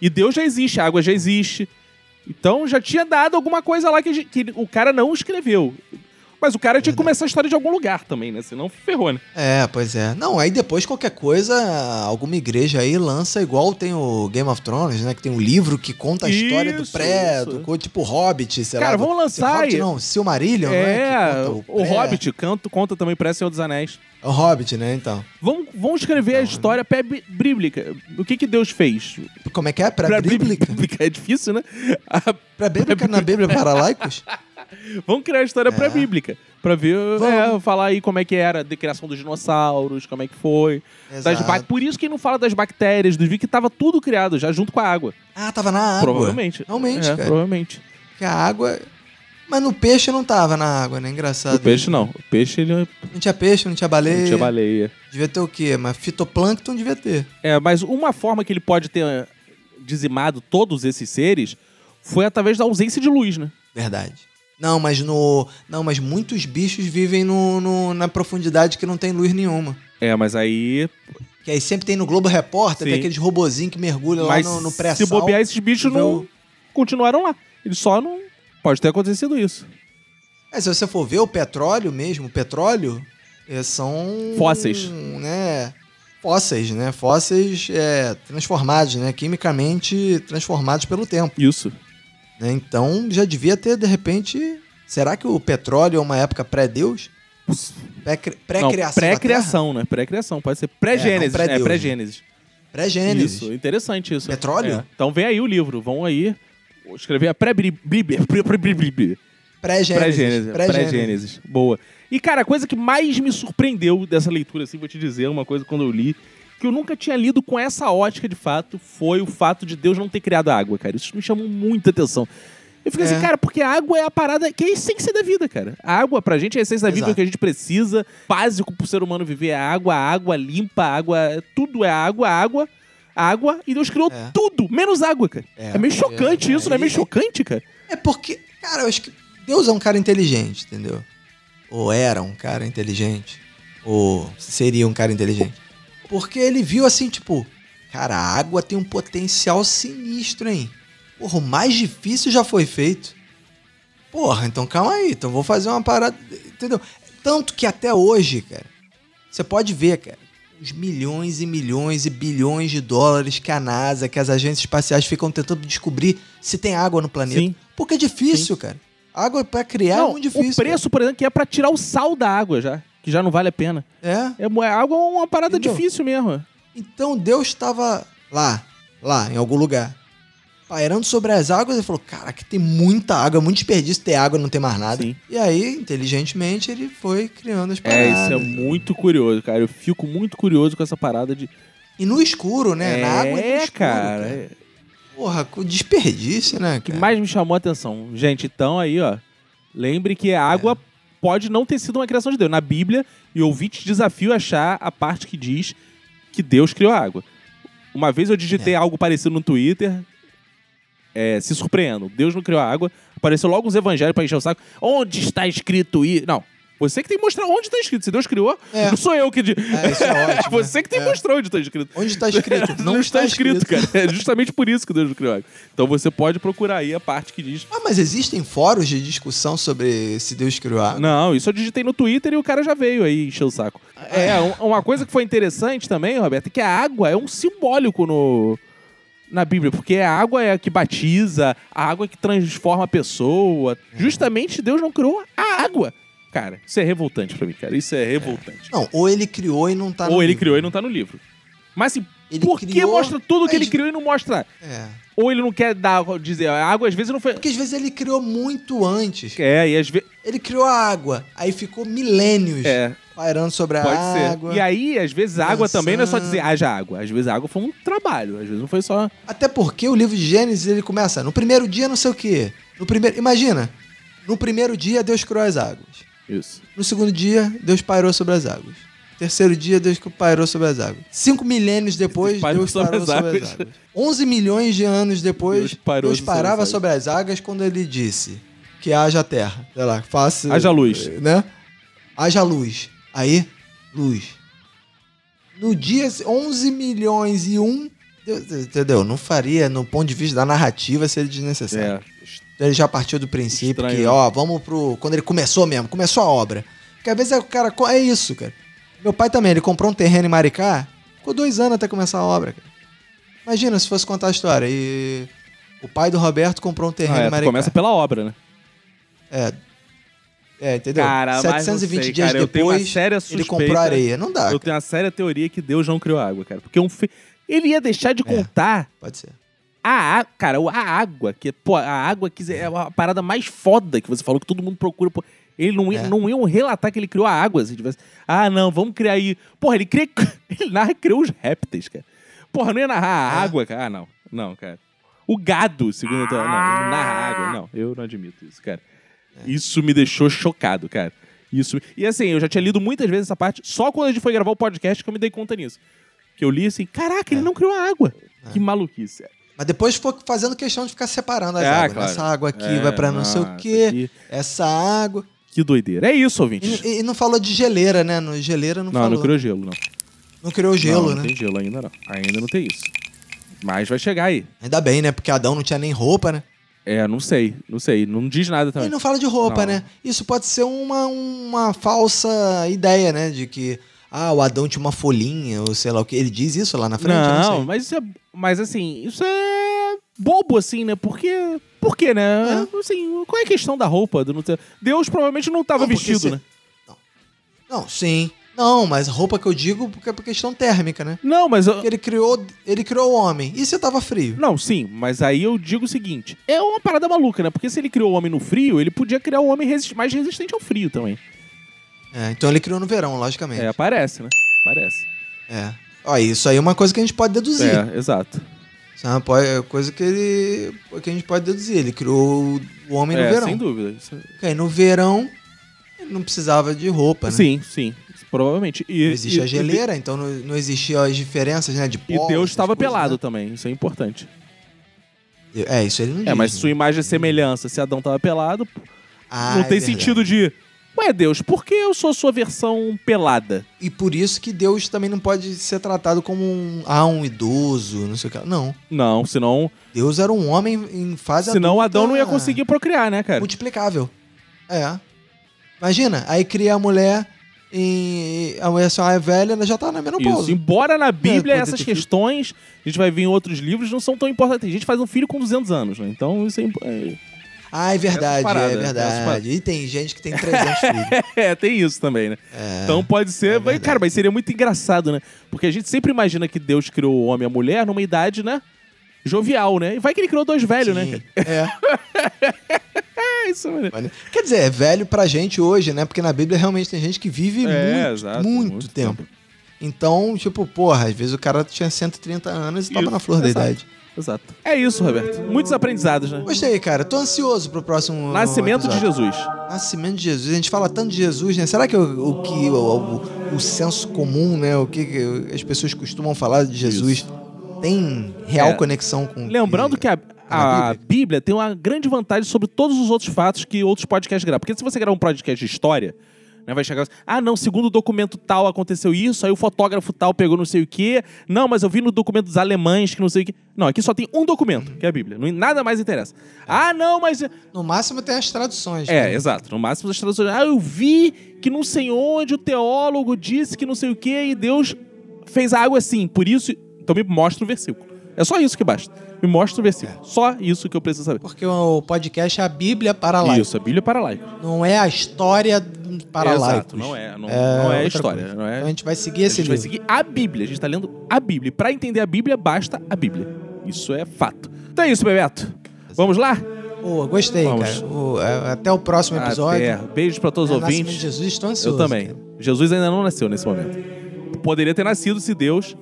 E Deus já existe, a água já existe. Então já tinha dado alguma coisa lá que, gente- que o cara não escreveu. Mas o cara tinha que começar a história de algum lugar também, né? Senão ferrou, né? É, pois é. Não, aí depois qualquer coisa, alguma igreja aí lança igual tem o Game of Thrones, né? Que tem um livro que conta a história do Isso, pré, isso. do, tipo Hobbit, sei Cara, lá. vamos do- lançar Hobbit aí. não, Silmarillion, né? é, conta o, pré- Hobbit canto, conta também para Senhor dos Anéis. O Hobbit, né, então. Vamos, vamos escrever a história pré-bíblica. O que que Deus fez? Como é que é? Pré-bíblica? Pré-bíblica <laughs> é difícil, né? A Pré-bíblica na Bíblia <laughs> para laicos? Vamos criar a história É. pré-bíblica. Pra ver, é, falar aí como é que era a criação dos dinossauros, como é que foi. Das Exato. bac- Por isso que não fala das bactérias, dos que tava tudo criado já junto com a água. Ah, tava na água. Provavelmente. Realmente, é, cara. Provavelmente. Porque a água... Mas no peixe não tava na água, né? Engraçado. O peixe não. O peixe ele não Não tinha peixe, não tinha baleia. tinha baleia. Devia ter o quê? Mas fitoplâncton devia ter. É, mas uma forma que ele pode ter eh, dizimado todos esses seres foi através da ausência de luz, né? Verdade. Não, mas no. Não, mas muitos bichos vivem no, no- na profundidade que não tem luz nenhuma. É, mas aí. Que aí sempre tem no Globo Repórter, Sim. tem aqueles robozinhos que mergulham mas lá no, no se pré-sal. bobear, esses bichos não o- continuaram lá. Eles só não. Pode ter acontecido isso. É, se você for ver o petróleo mesmo, o petróleo é, são. Fósseis. Né? Fósseis, né? Fósseis é, transformados, né? Quimicamente transformados pelo tempo. Isso. Né? Então já devia ter, de repente. Será que o petróleo é uma época pré-Deus? Pré-criação. pré-criação, né? Pré-criação. Pode ser pré-gênesis. É, não É, pré-Deus, pré-gênesis. Terra? Pré-Gênesis. Isso, interessante isso. Petróleo? É. Então vem aí o livro. Vão aí escrever a pré-bíblia. Pré-gênesis. Pré-Gênesis. Pré-gênesis. Boa. E, cara, a coisa que mais me surpreendeu dessa leitura, assim, vou te dizer, uma coisa quando eu li, que eu nunca tinha lido com essa ótica de fato, foi o fato de Deus não ter criado a água, cara. Isso me chamou muita atenção. Eu fico É. assim, cara, porque a água é a parada que é a essência da vida, cara. A água, pra gente, é a essência da vida, é o que a gente precisa. Básico pro ser humano viver é água, água limpa, água. Tudo é água, água, água. E Deus criou É. tudo, menos água, cara. É, É, meio chocante é, isso, não é meio chocante, cara? É porque, cara, eu acho que Deus é um cara inteligente, entendeu? Ou era um cara inteligente. Ou seria um cara inteligente. Porque ele viu assim, tipo, cara, a água tem um potencial sinistro, hein? Porra, o mais difícil já foi feito. Porra, então calma aí, então vou fazer uma parada, entendeu? Tanto que até hoje, cara, você pode ver, cara, os milhões e milhões e bilhões de dólares que a NASA, que as agências espaciais ficam tentando descobrir se tem água no planeta. Sim. Porque é difícil, cara. Água pra criar é não, muito difícil. o preço, por exemplo, que é pra tirar o sal da água já, que já não vale a pena. É. É, mo- a água é uma parada Entendeu? difícil mesmo. Então Deus estava lá, lá, em algum lugar, pairando sobre as águas e falou: Cara, aqui tem muita água, muito desperdício ter água, não tem mais nada. Sim. E aí, inteligentemente, ele foi criando as É, paradas. isso é muito curioso, cara. Eu fico muito curioso com essa parada de. E no escuro, né? é, Na água e no escuro, cara. cara. é- Porra, com desperdício, né, O que mais me chamou a atenção, gente, então aí, ó. Lembre que a água pode não ter sido uma criação de Deus. Na Bíblia, e eu ouvi te desafio a achar a parte que diz que Deus criou a água. Uma vez eu digitei É. algo parecido no Twitter. É, se surpreendo. Deus não criou a água. Apareceu logo uns evangelhos pra encher o saco. Onde está escrito isso? Não. Você que tem que mostrar onde está escrito. Se Deus criou, É. não sou eu que. di- É, isso é <laughs> ótimo. Você que tem que É. mostrar onde está escrito. Onde <laughs> está escrito? Não, está, escrito, cara. É justamente por isso que Deus não criou. Então você pode procurar aí a parte que diz. Ah, mas existem fóruns de discussão sobre se Deus criou água? Não, isso eu digitei no Twitter e o cara já veio aí encher o saco. É, um- uma coisa que foi interessante também, Roberto, é que a água é um simbólico no, na Bíblia, porque a água é a que batiza, a água é que transforma a pessoa. Justamente Deus não criou a água. Cara, isso é revoltante pra mim, cara. Isso é revoltante. Não, ou ele criou e não tá no Ou ele livro. criou e não tá no livro. Mas assim, Ele por que criou, mostra tudo que mas- ele criou e não mostra? É. Ou ele não quer dar, dizer, a água às vezes não foi. Porque às vezes ele criou muito antes. É, e às vezes. Ele criou a água, aí ficou milênios É, pairando sobre a Pode água. ser. E aí, às vezes, a água também não é só dizer haja água. Às vezes a água foi um trabalho. Às vezes não foi só. Até porque o livro de Gênesis ele começa no primeiro dia não sei o quê. No primeiro, imagina, no primeiro dia Deus criou as águas. Isso. No segundo dia Deus pairou sobre as águas. Terceiro dia Deus pairou sobre as águas. Cinco milênios depois Deus pairou Deus sobre parou as sobre as águas. Onze milhões de anos depois Deus parou Deus parava sobre as águas quando ele disse que haja terra. Sei lá, faça. Haja luz. Né? Haja luz. Aí, luz. No dia 11 milhões e um. Entendeu? Não faria, no ponto de vista da narrativa, seria desnecessário. É. Ele já partiu do princípio Estranho, que, né? ó, vamos pro. Quando ele começou mesmo, começou a obra. Porque às vezes é o cara. É isso, cara. Meu pai também, ele comprou um terreno em Maricá, ficou dois anos até começar a obra, cara. Imagina se fosse contar a história. E o pai do Roberto comprou um terreno Ah, em é, tu Maricá. começa pela obra, né? É. É, entendeu? Cara, mas não 720 sei, dias cara, depois, séria ele suspeita- comprou areia. Não dá, eu cara. tenho uma séria teoria que Deus não criou água, cara. Porque um fe... ele ia deixar de É. contar Pode ser. A água. Cara, a água, que, pô, a água que é a parada mais foda que você falou, que todo mundo procura. Pô. Ele não, ia, É. não iam relatar que ele criou a água. Se tivesse, ah, não, vamos criar aí. Porra, ele cria. <laughs> Ele narra criou os répteis, cara. Porra, não ia narrar a É. água, cara. Ah, não. Não, cara. O gado, segundo a tua. Não, ele narra a água. Não, eu não admito isso, cara. É. Isso me deixou chocado, cara. Isso. E assim, eu já tinha lido muitas vezes essa parte, só quando a gente foi gravar o podcast que eu me dei conta nisso. Que eu li assim, caraca, ele É. não criou a água. Que maluquice. Mas depois foi fazendo questão de ficar separando as É, águas. claro. Essa água aqui É, vai pra não ah, sei o quê. aqui. Essa água. Que doideira. É isso, ouvintes. E, e não falou de geleira, né? No geleira não, Não, falou. não criou gelo, não. Não criou gelo, não, né? Não tem gelo ainda, não. Ainda não tem isso. Mas vai chegar aí. Ainda bem, né? Porque Adão não tinha nem roupa, né? É, não sei, não sei. Não diz nada também. Ele não fala de roupa, Não. né? Isso pode ser uma, uma falsa ideia, né? De que, ah, o Adão tinha uma folhinha, ou sei lá o que. Ele diz isso lá na frente? Não, não mas isso é. Mas assim, isso é bobo, assim, né? Porque. Por quê, né? Assim, qual é a questão da roupa? Do não. Deus provavelmente não estava Não, vestido, se- né? Não, sim. Não, mas roupa que eu digo porque é por questão térmica, né? Não, mas eu. Ele criou, ele criou o homem. E se tava frio? Não, sim, mas aí eu digo o seguinte: é uma parada maluca, né? Porque se ele criou o homem no frio, ele podia criar o homem resi- mais resistente ao frio também. É, então ele criou no verão, logicamente. É, parece, né? Parece. É. Ó, isso aí é uma coisa que a gente pode deduzir. É, exato. Isso é uma é coisa que, ele, que a gente pode deduzir. Ele criou o homem no É, verão. sem dúvida. Isso- aí no verão, ele não precisava de roupa, né? Sim, sim. Provavelmente. E, Não existia e- a geleira, então não, não existiam as diferenças, né? De E, polos, Deus essas estava coisas, pelado né? também. Isso é importante. É, isso ele não diz. É, mas né? sua imagem e semelhança, se Adão estava pelado, Ah, não é tem verdade. sentido de. Ué, Deus, por que eu sou sua versão pelada? E por isso que Deus também não pode ser tratado como um, ah, um idoso, não sei o que. Não. Não, senão. Deus era um homem em fase Senão adulta, Adão não ia conseguir procriar, né, cara? Multiplicável. É. Imagina, aí cria a mulher e a mulher só é velha, ela já tá na menopausa. Isso. Embora na Bíblia poder essas questões, a gente vai ver em outros livros, não são tão importantes. Tem gente faz um filho com 200 anos, né? Então isso é. Imp- é- Ah, é verdade, parada, é verdade. E tem gente que tem 300 <laughs> filhos. É, tem isso também, né? É. Então pode ser. é mas, cara, mas seria muito engraçado, né? Porque a gente sempre imagina que Deus criou o homem e a mulher numa idade, né? Jovial, né? E vai que ele criou dois velhos, né? Sim, cara? <laughs> É. É isso, mano. Olha, Quer dizer, é velho pra gente hoje, né? Porque na Bíblia realmente tem gente que vive É, muito, exato, muito, muito tempo. tempo. Então, tipo, porra, às vezes o cara tinha 130 anos e tava Isso, na flor da exato. idade. Exato. É isso, Roberto. Muitos aprendizados, né? Gostei, cara. Tô ansioso pro próximo. Nascimento de episódio. Jesus. Nascimento de Jesus. A gente fala tanto de Jesus, né? Será que o, o que o, o- o senso comum, né? O que, que as pessoas costumam falar de Jesus tem real É. conexão com. Lembrando que a, na a Bíblia tem uma grande vantagem sobre todos os outros fatos que outros podcasts gravam. Porque se você gravar um podcast de história, né, vai chegar assim, ah, não, segundo o documento tal aconteceu isso, aí o fotógrafo tal pegou não sei o quê. Não, mas eu vi no documento dos alemães que não sei o quê. Não, aqui só tem um documento, que é a Bíblia. Não, nada mais interessa. Ah, não, mas... No máximo tem as traduções. É, né? exato. No máximo das traduções. Ah, eu vi que não sei onde o teólogo disse que não sei o quê e Deus fez a água assim. Por isso. Então me mostra o versículo. É só isso que basta. Me mostra o versículo. Só isso que eu preciso saber. Porque o podcast é a Bíblia para lá. Isso, a Bíblia para laico. Não é a história para Exato, laicos. não é. Não não é, a história. coisa. Não é... Então a gente vai seguir A esse gente vai livro. seguir a Bíblia. A gente está lendo a Bíblia. E para entender a Bíblia, basta a Bíblia. Isso é fato. Então é isso, Bebeto. Vamos lá? Pô, gostei, Vamos. cara. É, até o próximo episódio. Até. Beijos para todos os É, ouvintes. Jesus, estou ansioso. Eu também. Jesus ainda não nasceu nesse momento. Poderia ter nascido se Deus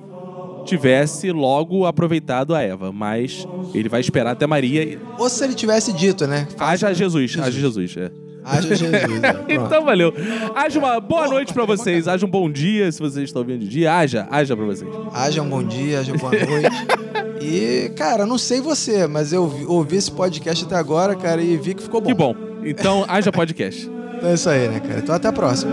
tivesse logo aproveitado a Eva, mas ele vai esperar até Maria. e- Ou se ele tivesse dito, né? Haja Jesus, haja Jesus. É. Haja Jesus. <laughs> <laughs> Pronto. Então valeu. Haja uma boa noite pra vocês, haja um bom dia se vocês estão ouvindo de dia. Haja, haja pra vocês. Haja um bom dia, haja boa noite. <laughs> e, cara, não sei você, mas eu vi- ouvi esse podcast até agora, cara, e vi que ficou bom. Que bom. Então haja podcast. Então é isso aí, né, cara? Então até a próxima.